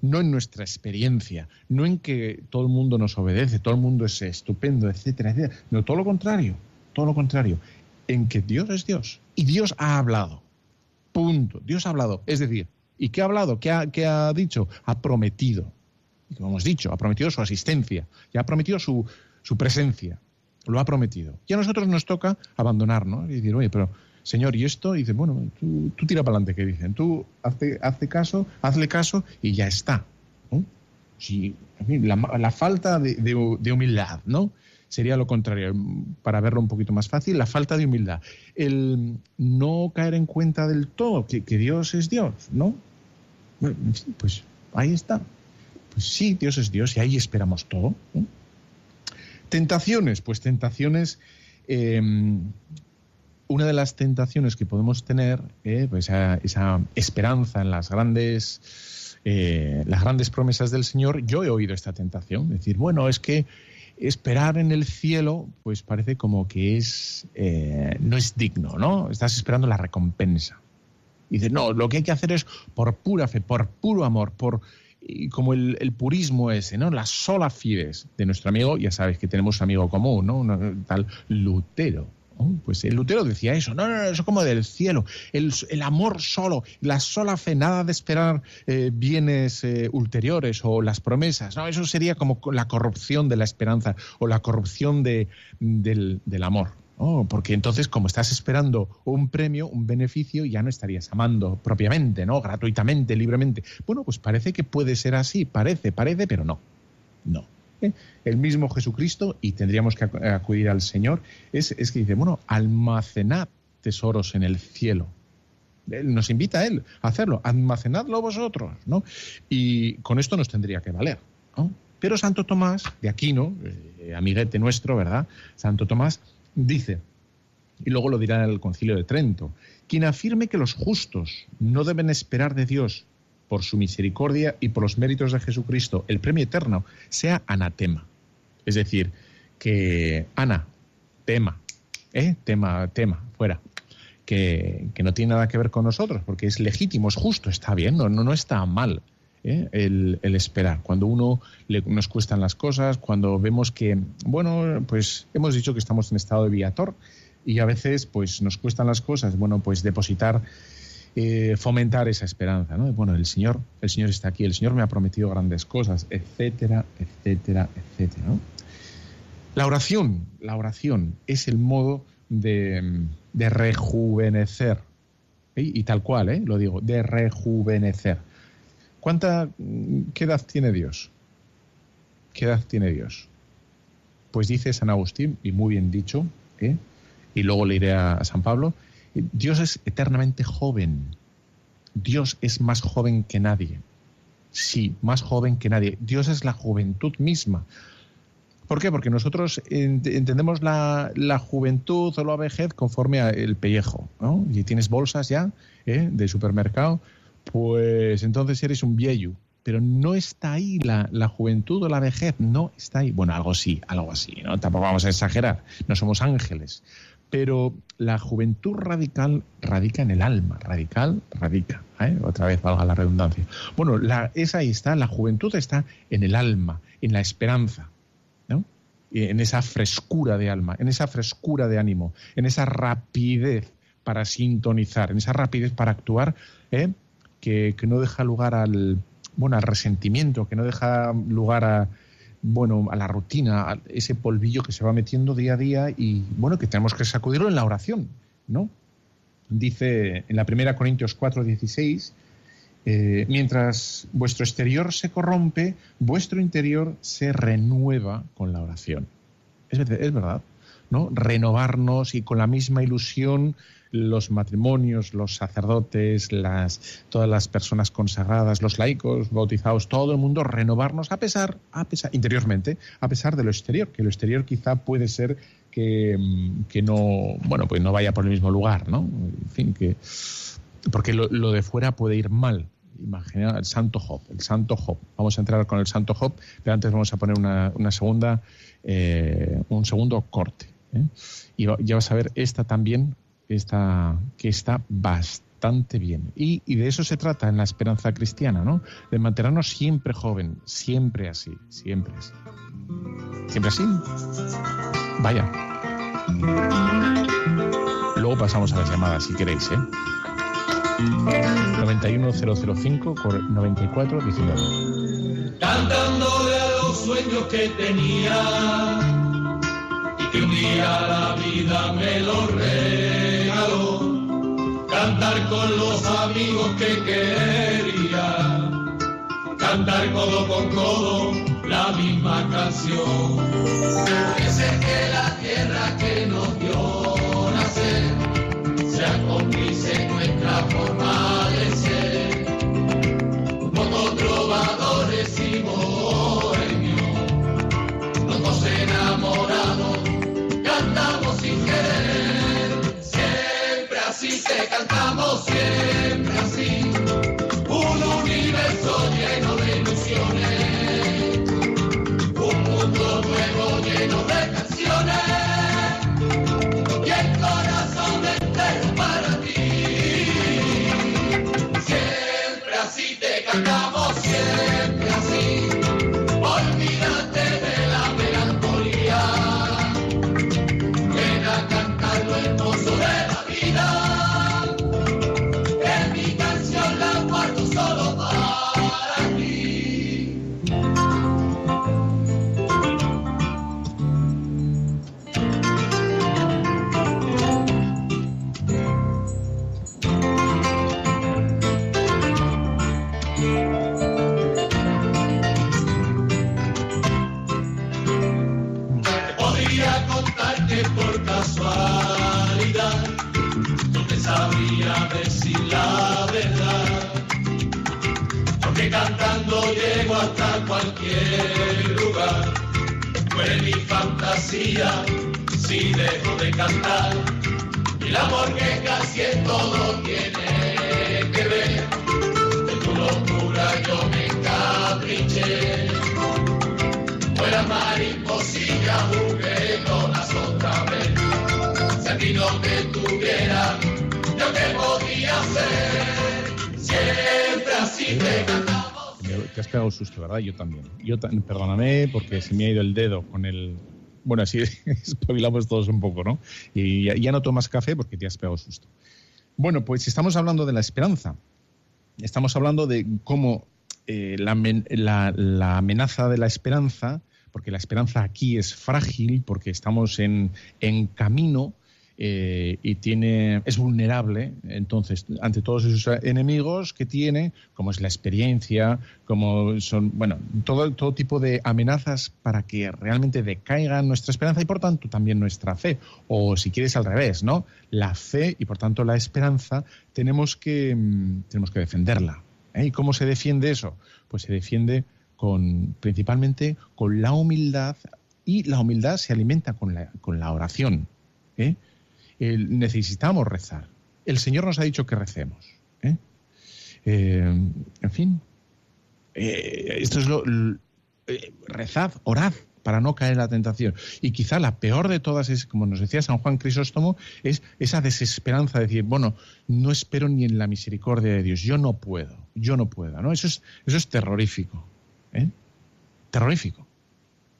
B: No en nuestra experiencia, no en que todo el mundo nos obedece, todo el mundo es estupendo, etcétera, etcétera. No, todo lo contrario, todo lo contrario. En que Dios es Dios y Dios ha hablado. Punto. Dios ha hablado. Es decir, ¿y qué ha hablado? ¿Qué ha, qué ha dicho? Ha prometido. Y como hemos dicho, ha prometido su asistencia y ha prometido su, su presencia lo ha prometido. Y a nosotros nos toca abandonarnos y decir, oye, pero Señor, ¿y esto? Y dice, bueno, tú, tira para adelante, que dicen. Tú hazte, caso, hazle caso y ya está. Si, la, falta de, humildad, ¿no? Sería lo contrario, para verlo un poquito más fácil, la falta de humildad. El no caer en cuenta del todo que, Dios es Dios, ¿no? pues ahí está. Pues sí, Dios es Dios y ahí esperamos todo. Tentaciones, pues tentaciones. Eh, una de las tentaciones que podemos tener, eh, pues esa, esperanza en las grandes, eh, las grandes promesas del Señor. Yo he oído esta tentación, decir, bueno, es que esperar en el cielo, pues parece como que es no es digno, ¿no? Estás esperando la recompensa. Y dice, no, lo que hay que hacer es por pura fe, por puro amor, por como el, purismo ese, ¿no? La sola fides de nuestro amigo, ya sabes que tenemos amigo común, ¿no? Tal Lutero. Pues el Lutero decía eso, no, no, no, eso como del cielo, el, amor solo, la sola fe, nada de esperar eh, bienes eh, ulteriores o las promesas, no, eso sería como la corrupción de la esperanza o la corrupción de, del, del amor. Oh, porque entonces, como estás esperando un premio, un beneficio, ya no estarías amando propiamente, ¿no? Gratuitamente, libremente. Bueno, pues parece que puede ser así, parece, parece, pero no. No. El mismo Jesucristo, y tendríamos que acudir al Señor, es, es que dice, bueno, almacenad tesoros en el cielo. Él nos invita a Él a hacerlo, almacenadlo vosotros, ¿no? Y con esto nos tendría que valer. Pero Santo Tomás, de Aquino, eh, amiguete nuestro, ¿verdad? Santo Tomás, dice, y luego lo dirá en el concilio de Trento, quien afirme que los justos no deben esperar de Dios por su misericordia y por los méritos de Jesucristo el premio eterno, sea anatema. Es decir, que Ana, tema, ¿eh? tema, tema, fuera. Que, no tiene nada que ver con nosotros, porque es legítimo, es justo, está bien, no, no, no está mal. ¿eh? el, esperar. Cuando uno nos cuestan las cosas, cuando vemos que, bueno, pues hemos dicho que estamos en estado de viator y a veces pues nos cuestan las cosas, bueno, pues depositar, eh, fomentar esa esperanza, ¿no? Bueno, el Señor, el Señor está aquí, el Señor me ha prometido grandes cosas, etcétera, etcétera, etcétera. La oración, la oración es el modo de, rejuvenecer, y tal cual, ¿eh? lo digo, de rejuvenecer. ¿Cuánta, ¿Qué edad tiene Dios? ¿Qué edad tiene Dios? Pues dice San Agustín, y muy bien dicho, ¿eh? y luego le iré a San Pablo, Dios es eternamente joven. Dios es más joven que nadie. Sí, más joven que nadie. Dios es la juventud misma. ¿Por qué? Porque nosotros entendemos la, juventud o la vejez conforme al pellejo. ¿no? Y tienes bolsas ya ¿eh? de supermercado pues entonces eres un viejo. Pero no está ahí la, juventud o la vejez, no está ahí. Bueno, algo sí, algo así, ¿no? Tampoco vamos a exagerar, no somos ángeles. Pero la juventud radical radica en el alma, radical, radica. ¿eh? Otra vez valga la redundancia. Bueno, la, esa ahí está, la juventud está en el alma, en la esperanza. ¿no? en esa frescura de alma, en esa frescura de ánimo, en esa rapidez para sintonizar, en esa rapidez para actuar, ¿eh? que, no deja lugar al, bueno, al resentimiento, que no deja lugar a, bueno, a la rutina, a ese polvillo que se va metiendo día a día y bueno, que tenemos que sacudirlo en la oración, ¿no? Dice en la primera Corintios 4, 16, eh, mientras vuestro exterior se corrompe, vuestro interior se renueva con la oración. Es, es verdad, ¿no? Renovarnos y con la misma ilusión los matrimonios, los sacerdotes, las, todas las personas consagradas, los laicos, bautizados, todo el mundo, renovarnos a pesar, a pesar, interiormente, a pesar de lo exterior, que lo exterior quizá puede ser que, mm, que no, bueno, pues no vaya por el mismo lugar, ¿no? En fin, que porque lo, de fuera puede ir mal, imagina el santo Job, el santo Job. Vamos a entrar con el santo Job, pero antes vamos a poner una, una segunda, eh, un segundo corte. ¿eh? Y ya vas a ver esta también está, que está bastante bien. Y, y, de eso se trata en la esperanza cristiana, ¿no? De mantenernos siempre joven, siempre así, siempre así. ¿Siempre así? Vaya. Luego pasamos a las llamadas, si queréis, ¿eh? 91005 94 19.
C: Cantándole a los sueños que tenía que un día la vida me lo regaló. Cantar con los amigos que quería, cantar codo con codo la misma canción. Puede ser que la tierra que nos dio nacer sea cómplice nuestra forma así te cantamos, cualquier lugar. Fue mi fantasía si dejo de cantar. Y amor que casi en todo tiene que ver. De tu locura yo me encapriché. Fuera mariposilla, las otra vez. Ti no te tuviera, yo qué podía hacer. Siempre así te cantamos.
B: Te has pegado susto, ¿verdad? Yo también. Yo ta- perdóname porque se me ha ido el dedo con el. Bueno, así espabilamos todos un poco, ¿no? Y ya, no tomas café porque te has pegado susto. Bueno, pues estamos hablando de la esperanza. Estamos hablando de cómo eh, la, la- la amenaza de la esperanza, porque la esperanza aquí es frágil, porque estamos en, en camino eh, y tiene, es vulnerable, entonces, ante todos esos enemigos que tiene, como es la experiencia, como son, bueno, todo, todo tipo de amenazas para que realmente decaiga nuestra esperanza y por tanto también nuestra fe. O si quieres al revés, ¿no? La fe y por tanto la esperanza tenemos que, mm, tenemos que defenderla. ¿eh? ¿Y cómo se defiende eso? Pues se defiende con, principalmente con la humildad y la humildad se alimenta con la, con la oración. ¿eh? Necesitamos rezar. El Señor nos ha dicho que recemos. ¿eh? Eh, en fin, eh, esto es lo. eh, rezad, orad para no caer en la tentación. Y quizá la peor de todas es, como nos decía San Juan Crisóstomo, es esa desesperanza de decir, bueno, no espero ni en la misericordia de Dios, yo no puedo, yo no puedo. ¿no? Eso, es, eso es terrorífico. ¿eh? Terrorífico.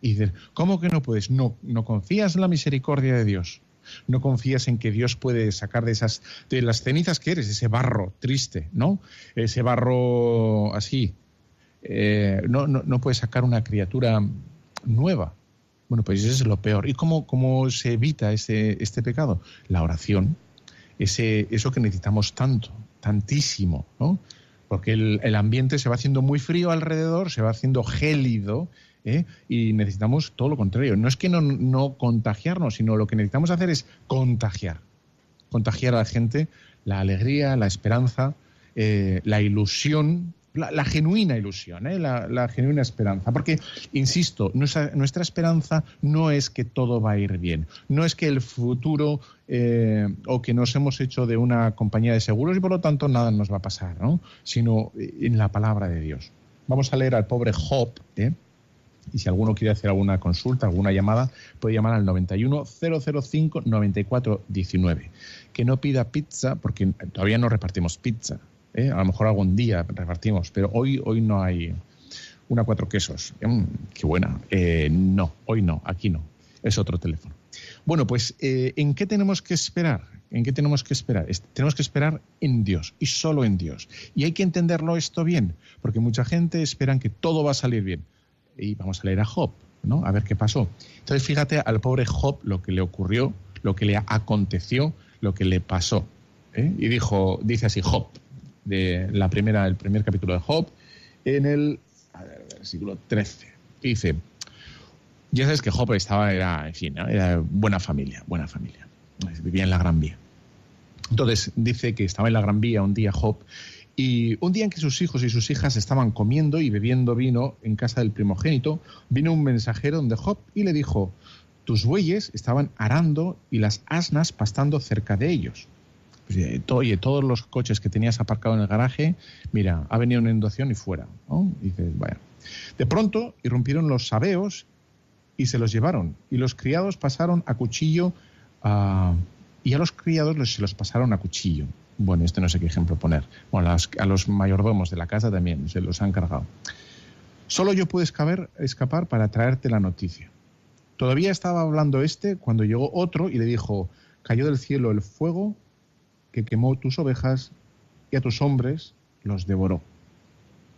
B: Y dices, ¿cómo que no puedes? No, no confías en la misericordia de Dios. No confías en que Dios puede sacar de esas, de las cenizas que eres, ese barro triste, ¿no? Ese barro así. Eh, no, no, no puedes sacar una criatura nueva. Bueno, pues eso es lo peor. ¿Y cómo, cómo se evita ese, este pecado? La oración. Ese, eso que necesitamos tanto, tantísimo, ¿no? Porque el, el ambiente se va haciendo muy frío alrededor, se va haciendo gélido, ¿eh? y necesitamos todo lo contrario. No es que no, no, contagiarnos, sino lo que necesitamos hacer es contagiar. Contagiar a la gente la alegría, la esperanza, eh, la ilusión, la, genuina ilusión, ¿eh? la, genuina esperanza. Porque, insisto, nuestra, esperanza no es que todo va a ir bien, no es que el futuro o que nos hemos hecho de una compañía de seguros y por lo tanto nada nos va a pasar, ¿no? sino en la palabra de Dios. Vamos a leer al pobre Job, ¿eh? Y si alguno quiere hacer alguna consulta, alguna llamada, puede llamar al 91 005 94 19. Que no pida pizza, porque todavía no repartimos pizza. ¿eh? A lo mejor algún día repartimos, pero hoy, hoy no hay una cuatro quesos. Mm, qué buena. Eh, no, hoy no, aquí no. Es otro teléfono. Bueno, pues, eh, ¿en qué tenemos que esperar? ¿En qué tenemos que esperar? tenemos que esperar en Dios y solo en Dios. Y hay que entenderlo esto bien, porque mucha gente espera que todo va a salir bien y vamos a leer a Job, ¿no? A ver qué pasó. Entonces, fíjate al pobre Job lo que le ocurrió, lo que le aconteció, lo que le pasó. ¿eh? Y dijo, dice así Job, de la primera, el primer capítulo de Job, en el versículo 13. Dice, ya sabes que Job estaba, era, era buena familia, buena familia. Vivía en la Gran Vía. Entonces dice que estaba en la Gran Vía un día Job y un día en que sus hijos y sus hijas estaban comiendo y bebiendo vino en casa del primogénito, vino un mensajero donde Job y le dijo, tus bueyes estaban arando y las asnas pastando cerca de ellos. Pues, oye, todos los coches que tenías aparcados en el garaje, mira, ha venido una inundación y fuera. Y dices, vaya. De pronto irrumpieron los sabeos y se los llevaron. Y los criados pasaron a cuchillo uh, y a los criados se los pasaron a cuchillo bueno, este no sé qué ejemplo poner. Bueno, a los mayordomos de la casa también se los han cargado. Solo yo pude escapar, para traerte la noticia. Todavía estaba hablando este cuando llegó otro y le dijo, cayó del cielo el fuego que quemó tus ovejas y a tus hombres los devoró.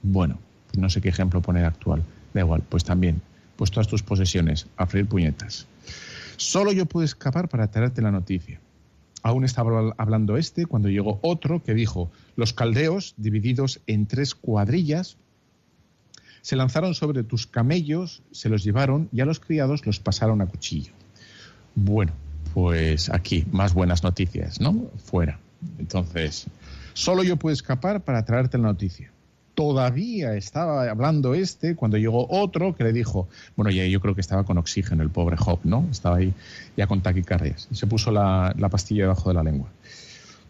B: Bueno, no sé qué ejemplo poner actual. Da igual, pues también, pues todas tus posesiones, a freír puñetas. Solo yo pude escapar para traerte la noticia. Aún estaba hablando este cuando llegó otro que dijo, los caldeos, divididos en tres cuadrillas, se lanzaron sobre tus camellos, se los llevaron y a los criados los pasaron a cuchillo. Bueno, pues aquí, más buenas noticias, ¿no? Fuera. Entonces, solo yo puedo escapar para traerte la noticia todavía estaba hablando este cuando llegó otro que le dijo, bueno, ya yo creo que estaba con oxígeno el pobre Job, ¿no? Estaba ahí ya con taquicardias. Y se puso la, la pastilla debajo de la lengua.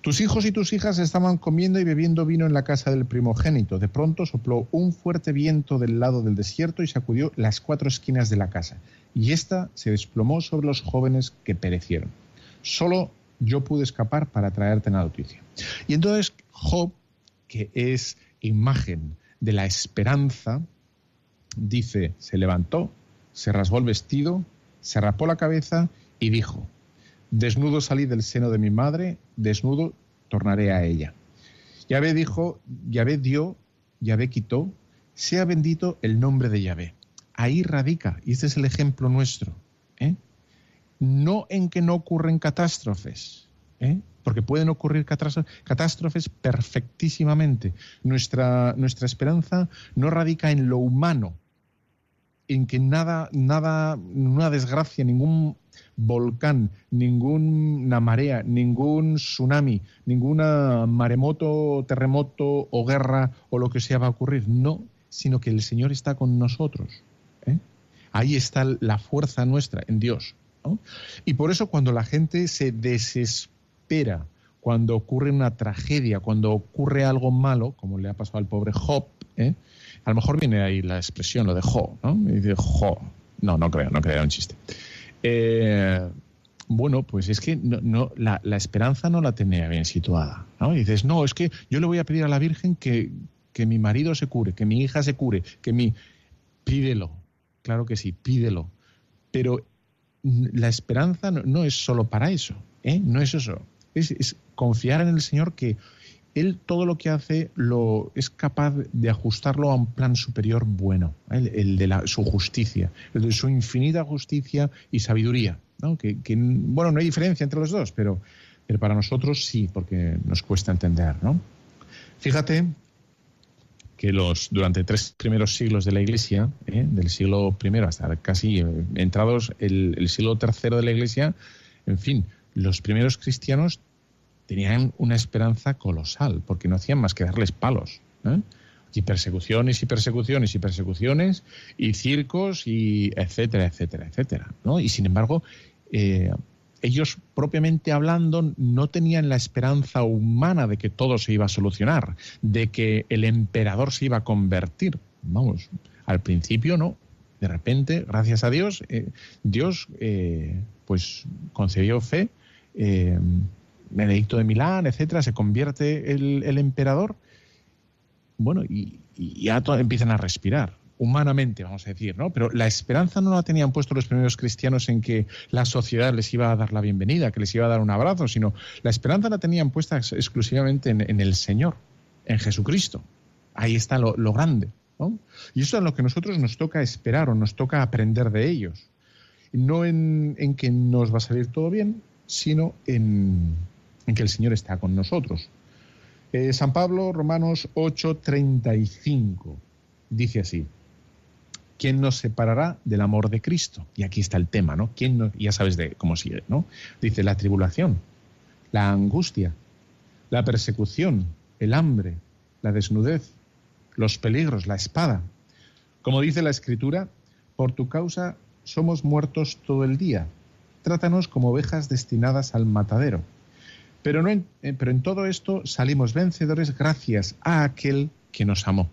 B: Tus hijos y tus hijas estaban comiendo y bebiendo vino en la casa del primogénito. De pronto sopló un fuerte viento del lado del desierto y sacudió las cuatro esquinas de la casa. Y ésta se desplomó sobre los jóvenes que perecieron. Solo yo pude escapar para traerte la noticia. Y entonces Job, que es imagen de la esperanza, dice, se levantó, se rasgó el vestido, se rapó la cabeza y dijo, desnudo salí del seno de mi madre, desnudo tornaré a ella. Yahvé dijo, Yahvé dio, Yahvé quitó, sea bendito el nombre de Yahvé. Ahí radica, y este es el ejemplo nuestro. ¿eh? No en que no ocurren catástrofes, ¿eh? Porque pueden ocurrir catástrofes perfectísimamente. Nuestra, nuestra esperanza no radica en lo humano, en que nada, nada, ninguna desgracia, ningún volcán, ninguna marea, ningún tsunami, ninguna maremoto, terremoto o guerra o lo que sea va a ocurrir. No, sino que el Señor está con nosotros. ¿eh? Ahí está la fuerza nuestra en Dios. ¿no? Y por eso cuando la gente se desespera, espera cuando ocurre una tragedia, cuando ocurre algo malo, como le ha pasado al pobre Job, ¿eh? a lo mejor viene ahí la expresión, lo de Jo, ¿no? Y dice Jo. No, no creo, no creo, era un chiste. Eh, bueno, pues es que no, la, la, esperanza no la tenía bien situada. ¿no? Y dices, no, es que yo le voy a pedir a la Virgen que, que mi marido se cure, que mi hija se cure, que mi... Pídelo, claro que sí, pídelo. Pero la esperanza no, es solo para eso, ¿eh? no es eso. Es, confiar en el Señor que Él todo lo que hace lo es capaz de ajustarlo a un plan superior bueno, ¿eh? el, de la, su justicia, el de su infinita justicia y sabiduría. ¿no? Que, bueno, no hay diferencia entre los dos, pero, pero para nosotros sí, porque nos cuesta entender. ¿no? Fíjate que los durante tres primeros siglos de la Iglesia, ¿eh? del siglo I hasta casi eh, entrados el, siglo III de la Iglesia, en fin, los primeros cristianos tenían una esperanza colosal, porque no hacían más que darles palos. ¿eh? Y persecuciones y persecuciones y persecuciones, y circos, y etcétera, etcétera, etcétera. Y sin embargo, ellos propiamente hablando no tenían la esperanza humana de que todo se iba a solucionar, de que el emperador se iba a convertir. Vamos, al principio no. De repente, gracias a Dios, eh, Dios eh, pues concedió fe. Eh, de Milán, etcétera, se convierte el, emperador. Bueno, y, ya empiezan a respirar humanamente, vamos a decir, ¿no? Pero la esperanza no la tenían puesto los primeros cristianos en que la sociedad les iba a dar la bienvenida, que les iba a dar un abrazo, sino la esperanza la tenían puesta exclusivamente en, el Señor, en Jesucristo. Ahí está lo, grande. ¿no? Y eso es lo que nosotros nos toca esperar o nos toca aprender de ellos. No en, que nos va a salir todo bien, sino en, que el Señor está con nosotros. Eh, San Pablo, Romanos 8:35, dice así. ¿quién nos separará del amor de Cristo? Y aquí está el tema, ¿no? ¿Quién no, ya sabes de cómo sigue, ¿no? Dice la tribulación, la angustia, la persecución, el hambre, la desnudez, los peligros, la espada. Como dice la Escritura, por tu causa somos muertos todo el día. Trátanos como ovejas destinadas al matadero. Pero, no en, eh, pero en todo esto salimos vencedores gracias a aquel que nos amó.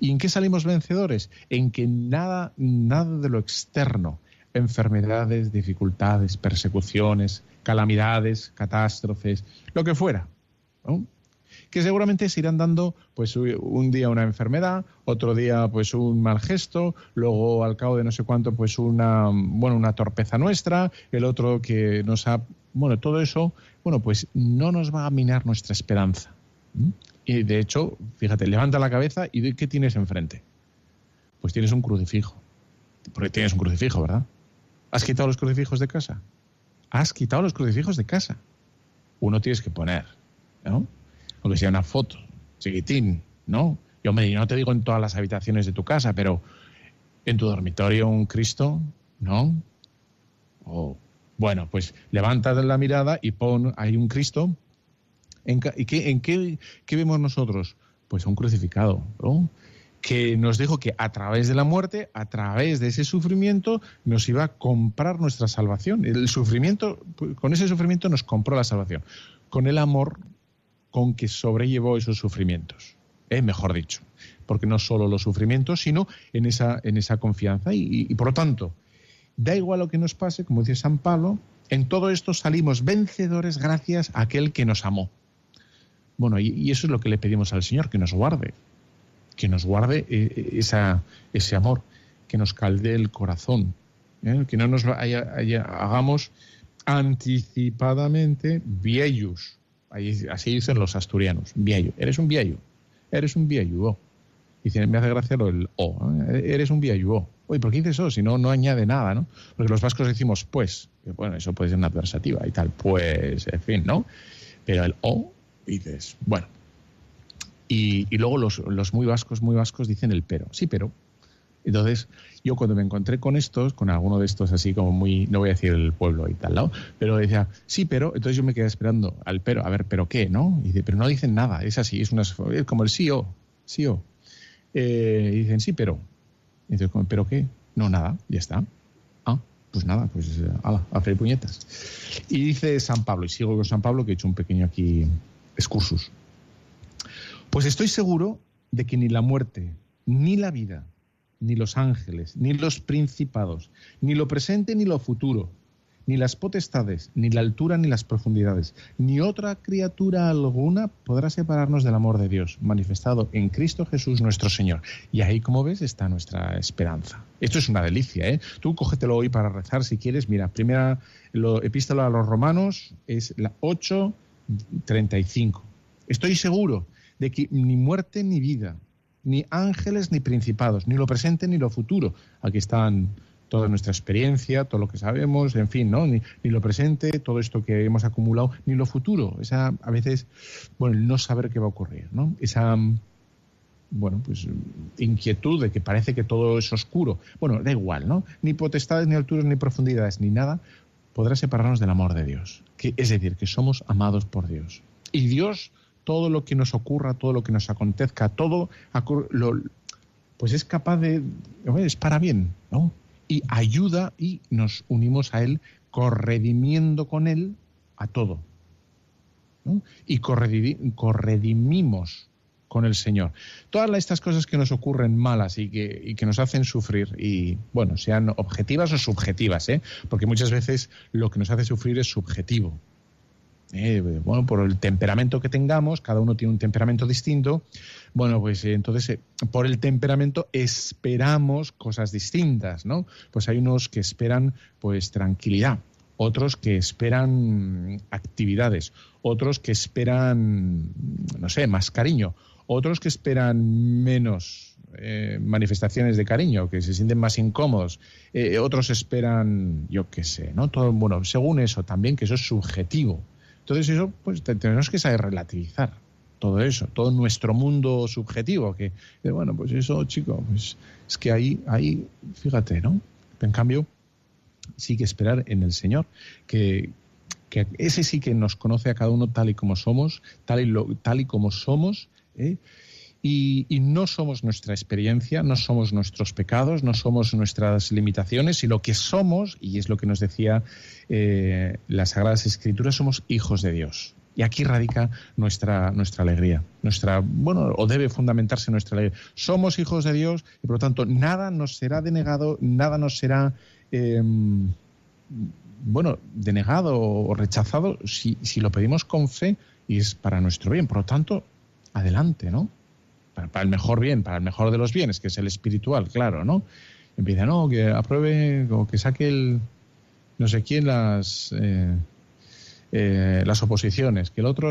B: ¿Y en qué salimos vencedores? En que nada, nada de lo externo, enfermedades, dificultades, persecuciones, calamidades, catástrofes, lo que fuera, que seguramente se irán dando pues un día una enfermedad, otro día pues un mal gesto, luego al cabo de no sé cuánto pues una bueno, una torpeza nuestra, el otro que nos ha bueno, todo eso, bueno, pues no nos va a minar nuestra esperanza. Y de hecho, fíjate, levanta la cabeza y ¿qué tienes enfrente? Pues tienes un crucifijo. Porque tienes un crucifijo, ¿verdad? ¿Has quitado los crucifijos de casa? Has quitado los crucifijos de casa. Uno tienes que poner, ¿no? Aunque sea una foto, chiquitín, ¿no? Yo me no te digo en todas las habitaciones de tu casa, pero en tu dormitorio un Cristo, ¿no? O, bueno, pues levanta la mirada y pon ahí un Cristo ¿En, qué, en qué, vemos nosotros? Pues un crucificado, que nos dijo que a través de la muerte, a través de ese sufrimiento, nos iba a comprar nuestra salvación. El sufrimiento, con ese sufrimiento nos compró la salvación. Con el amor con que sobrellevó esos sufrimientos. ¿eh? mejor dicho. Porque no solo los sufrimientos, sino en esa, en esa confianza. Y, por lo tanto, da igual lo que nos pase, como dice San Pablo, en todo esto salimos vencedores gracias a aquel que nos amó. Bueno, y, eso es lo que le pedimos al Señor, que nos guarde, que nos guarde eh, eh, esa, ese amor, que nos calde el corazón, ¿eh? que no nos hagamos anticipadamente viejos. Así dicen los asturianos, viejo. Eres un viejo, eres un viejo. Oh. Dice, me hace gracia lo del o. Eres un. Oh. Oye, ¿por qué dices eso? Si no, no añade nada, ¿no? Porque los vascos decimos pues. Bueno, eso puede ser una adversativa y tal. Pues, en fin, ¿no? Pero el o dices, bueno. Y, luego los, los, muy vascos, muy vascos dicen el pero. Sí, pero. Entonces, yo cuando me encontré con estos, con alguno de estos así como muy, no voy a decir el pueblo y tal, ¿no? Pero decía, sí, pero, entonces yo me quedé esperando al pero, a ver, pero qué, ¿no? Y dice, pero no dicen nada, es así, es, una, como el sí o, sí o. Eh, y dicen, sí, pero. Y dice, ¿pero qué? No, nada, ya está. Ah, pues nada, pues ala, a puñetas. Y dice San Pablo, y sigo con San Pablo, que he hecho un pequeño aquí excursus. Pues estoy seguro de que ni la muerte, ni la vida, ni los ángeles, ni los principados, ni lo presente ni lo futuro, ni las potestades, ni la altura ni las profundidades, ni otra criatura alguna podrá separarnos del amor de Dios, manifestado en Cristo Jesús nuestro Señor. Y ahí, como ves, está nuestra esperanza. Esto es una delicia, ¿eh? Tú cógetelo hoy para rezar si quieres. Mira, primera lo, epístola a los romanos es la 8.35. Estoy seguro de que ni muerte ni vida, ni ángeles ni principados, ni lo presente ni lo futuro. Aquí están toda nuestra experiencia, todo lo que sabemos, en fin, ¿no? Ni, ni, lo presente, todo esto que hemos acumulado, ni lo futuro. Esa, a veces, bueno, el no saber qué va a ocurrir, ¿no? Esa, bueno, pues inquietud de que parece que todo es oscuro. Bueno, da igual, ¿no? Ni potestades, ni alturas, ni profundidades, ni nada podrá separarnos del amor de Dios. Que, es decir, que somos amados por Dios. Y Dios, todo lo que nos ocurra, todo lo que nos acontezca, todo lo, pues es capaz de, es para bien, ¿no? y ayuda y nos unimos a Él corredimiendo con Él a todo. ¿no? Y corredimimos con el Señor. Todas estas cosas que nos ocurren malas y que, y que, nos hacen sufrir, y bueno, sean objetivas o subjetivas, ¿eh? porque muchas veces lo que nos hace sufrir es subjetivo. Eh, bueno, por el temperamento que tengamos, cada uno tiene un temperamento distinto, bueno, pues eh, entonces eh, por el temperamento esperamos cosas distintas, ¿no? Pues hay unos que esperan pues tranquilidad, otros que esperan actividades, otros que esperan, no sé, más cariño, otros que esperan menos manifestaciones de cariño, que se sienten más incómodos, otros esperan, yo qué sé, ¿no? Todo, bueno, según eso también, que eso es subjetivo. Entonces eso, pues tenemos que saber relativizar todo eso, todo nuestro mundo subjetivo, que, bueno, pues eso, chico, pues es que ahí, ahí, fíjate, ¿no? En cambio, sí que esperar en el Señor, que, que ese sí que nos conoce a cada uno tal y como somos, tal y, lo, tal y como somos, ¿eh? Y, no somos nuestra experiencia, no somos nuestros pecados, no somos nuestras limitaciones, y lo que somos, y es lo que nos decía eh, las Sagradas Escrituras, somos hijos de Dios. Y aquí radica nuestra, nuestra alegría, nuestra, bueno, o debe fundamentarse nuestra alegría. Somos hijos de Dios y por lo tanto nada nos será denegado, nada nos será, em, bueno, denegado o rechazado si, si lo pedimos con fe y es para nuestro bien. Por lo tanto, adelante, ¿no? Para, el mejor bien, para el mejor de los bienes, que es el espiritual, claro, ¿no? Empieza, no, que apruebe o que saque el no sé quién las eh, eh, las oposiciones, que el otro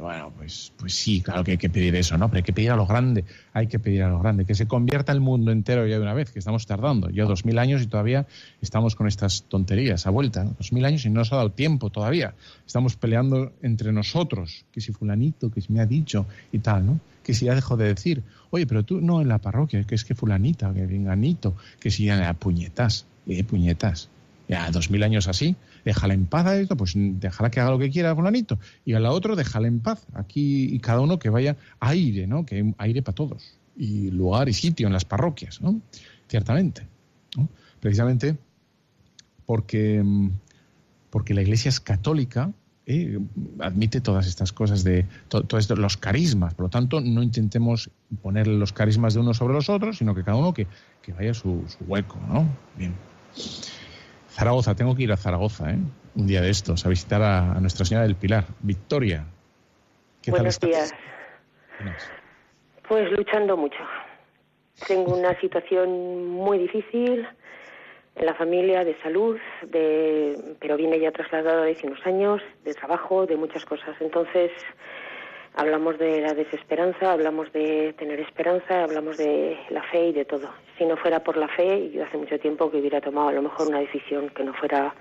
B: bueno, pues, pues sí, claro que hay que pedir eso, ¿no? Pero hay que pedir a lo grande, hay que pedir a lo grande, que se convierta el mundo entero ya de una vez, que estamos tardando, ya dos mil años y todavía estamos con estas tonterías a vuelta, dos mil años y no nos ha dado tiempo todavía, estamos peleando entre nosotros, que si fulanito, que si me ha dicho y tal, ¿no? Que si ya dejo de decir, oye, pero tú no en la parroquia, que es que fulanita, que venganito, que si ya puñetas, eh, puñetas, ya dos mil años así, déjala en paz a esto, pues déjala que haga lo que quiera, fulanito, y a la otra déjala en paz. Aquí y cada uno que vaya aire, ¿no? Que hay aire para todos. Y lugar y sitio en las parroquias, ¿no? Ciertamente. Precisamente porque, porque la Iglesia es católica, ¿eh? admite todas estas cosas de todos los carismas. Por lo tanto, no intentemos poner los carismas de unos sobre los otros, sino que cada uno que, que vaya su, su hueco, ¿no? Bien. Zaragoza, tengo que ir a Zaragoza, ¿eh? Un día de estos, a visitar a, Nuestra Señora del Pilar. Victoria.
D: ¿qué Buenos días. Pues luchando mucho. Tengo una situación muy difícil en la familia, de salud, de, pero viene ya trasladado hace unos años, de trabajo, de muchas cosas. Entonces, Hablamos de la desesperanza, hablamos de tener esperanza, hablamos de la fe y de todo. Si no fuera por la fe, yo hace mucho tiempo que hubiera tomado a lo mejor una decisión que no fuera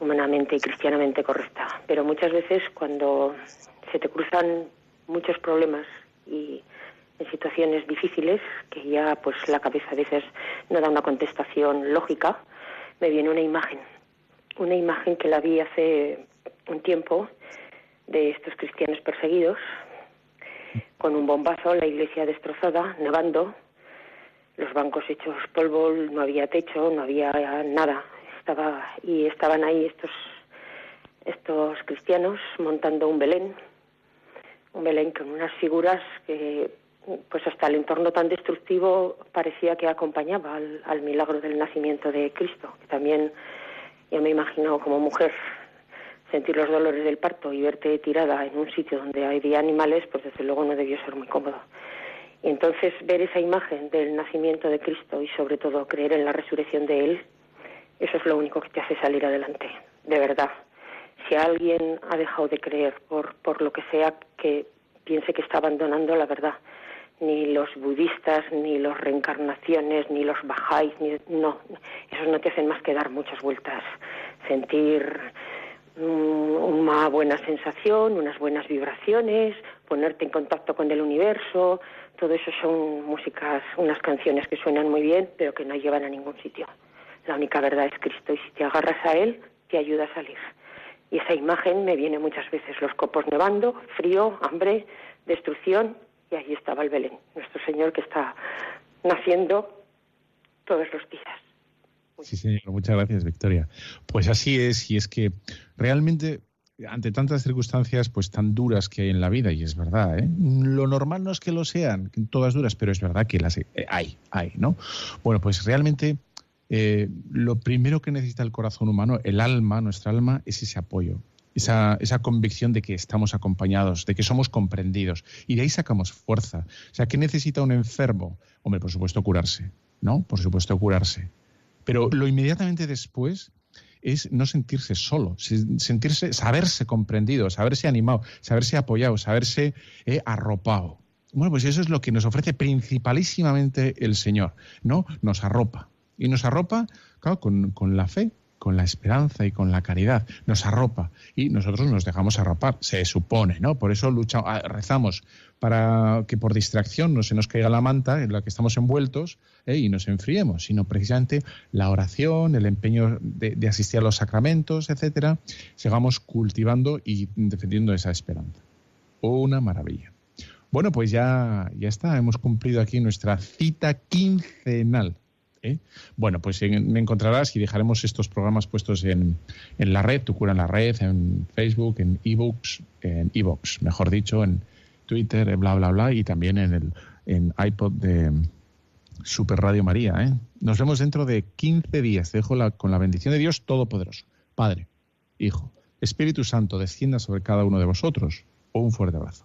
D: humanamente y cristianamente correcta. Pero muchas veces cuando se te cruzan muchos problemas y en situaciones difíciles, que ya pues la cabeza a veces no da una contestación lógica, me viene una imagen, una imagen que la vi hace un tiempo de estos cristianos perseguidos, con un bombazo, la iglesia destrozada, nevando, los bancos hechos polvo, no había techo, no había nada, estaba y estaban ahí estos estos cristianos montando un Belén, un Belén con unas figuras que pues hasta el entorno tan destructivo parecía que acompañaba al, milagro del nacimiento de Cristo, que también yo me imagino como mujer sentir los dolores del parto y verte tirada en un sitio donde había animales, pues desde luego no debió ser muy cómodo. Y entonces ver esa imagen del nacimiento de Cristo y sobre todo creer en la resurrección de Él, eso es lo único que te hace salir adelante, de verdad. Si alguien ha dejado de creer por, por lo que sea que piense que está abandonando la verdad, ni los budistas, ni las reencarnaciones, ni los bajáis, ni, no, esos no te hacen más que dar muchas vueltas, sentir una buena sensación, unas buenas vibraciones, ponerte en contacto con el universo, todo eso son músicas, unas canciones que suenan muy bien, pero que no llevan a ningún sitio. La única verdad es Cristo y si te agarras a Él, te ayuda a salir. Y esa imagen me viene muchas veces, los copos nevando, frío, hambre, destrucción, y ahí estaba el Belén, nuestro Señor que está naciendo todos los días.
B: Sí, señor, muchas gracias, Victoria. Pues así es, y es que realmente ante tantas circunstancias pues tan duras que hay en la vida, y es verdad, ¿eh? lo normal no es que lo sean, todas duras, pero es verdad que las eh, hay, hay, ¿no? Bueno, pues realmente eh, lo primero que necesita el corazón humano, el alma, nuestra alma, es ese apoyo, esa, esa, convicción de que estamos acompañados, de que somos comprendidos. Y de ahí sacamos fuerza. O sea, ¿qué necesita un enfermo? Hombre, por supuesto curarse, ¿no? Por supuesto curarse. Pero lo inmediatamente después es no sentirse solo, sentirse, saberse comprendido, saberse animado, saberse apoyado, saberse eh, arropado. Bueno, pues eso es lo que nos ofrece principalísimamente el Señor, ¿no? Nos arropa. Y nos arropa, claro, con, con la fe, con la esperanza y con la caridad. Nos arropa y nosotros nos dejamos arropar, se supone, ¿no? Por eso luchamos, ah, rezamos para que por distracción no se nos caiga la manta en la que estamos envueltos ¿eh? y nos enfriemos, sino precisamente la oración, el empeño de, asistir a los sacramentos, etcétera, sigamos cultivando y defendiendo esa esperanza. Una maravilla. Bueno, pues ya, ya está, hemos cumplido aquí nuestra cita quincenal ¿eh? Bueno, pues me encontrarás y dejaremos estos programas puestos en, en, la red, Tu Cura en la red, en Facebook, en ebooks, en ebooks, mejor dicho, en Twitter, bla, bla, bla, y también en el en iPod de Super Radio María. ¿eh? Nos vemos dentro de 15 días. Te dejo con la bendición de Dios Todopoderoso, Padre, Hijo, Espíritu Santo, descienda sobre cada uno de vosotros. Un fuerte abrazo.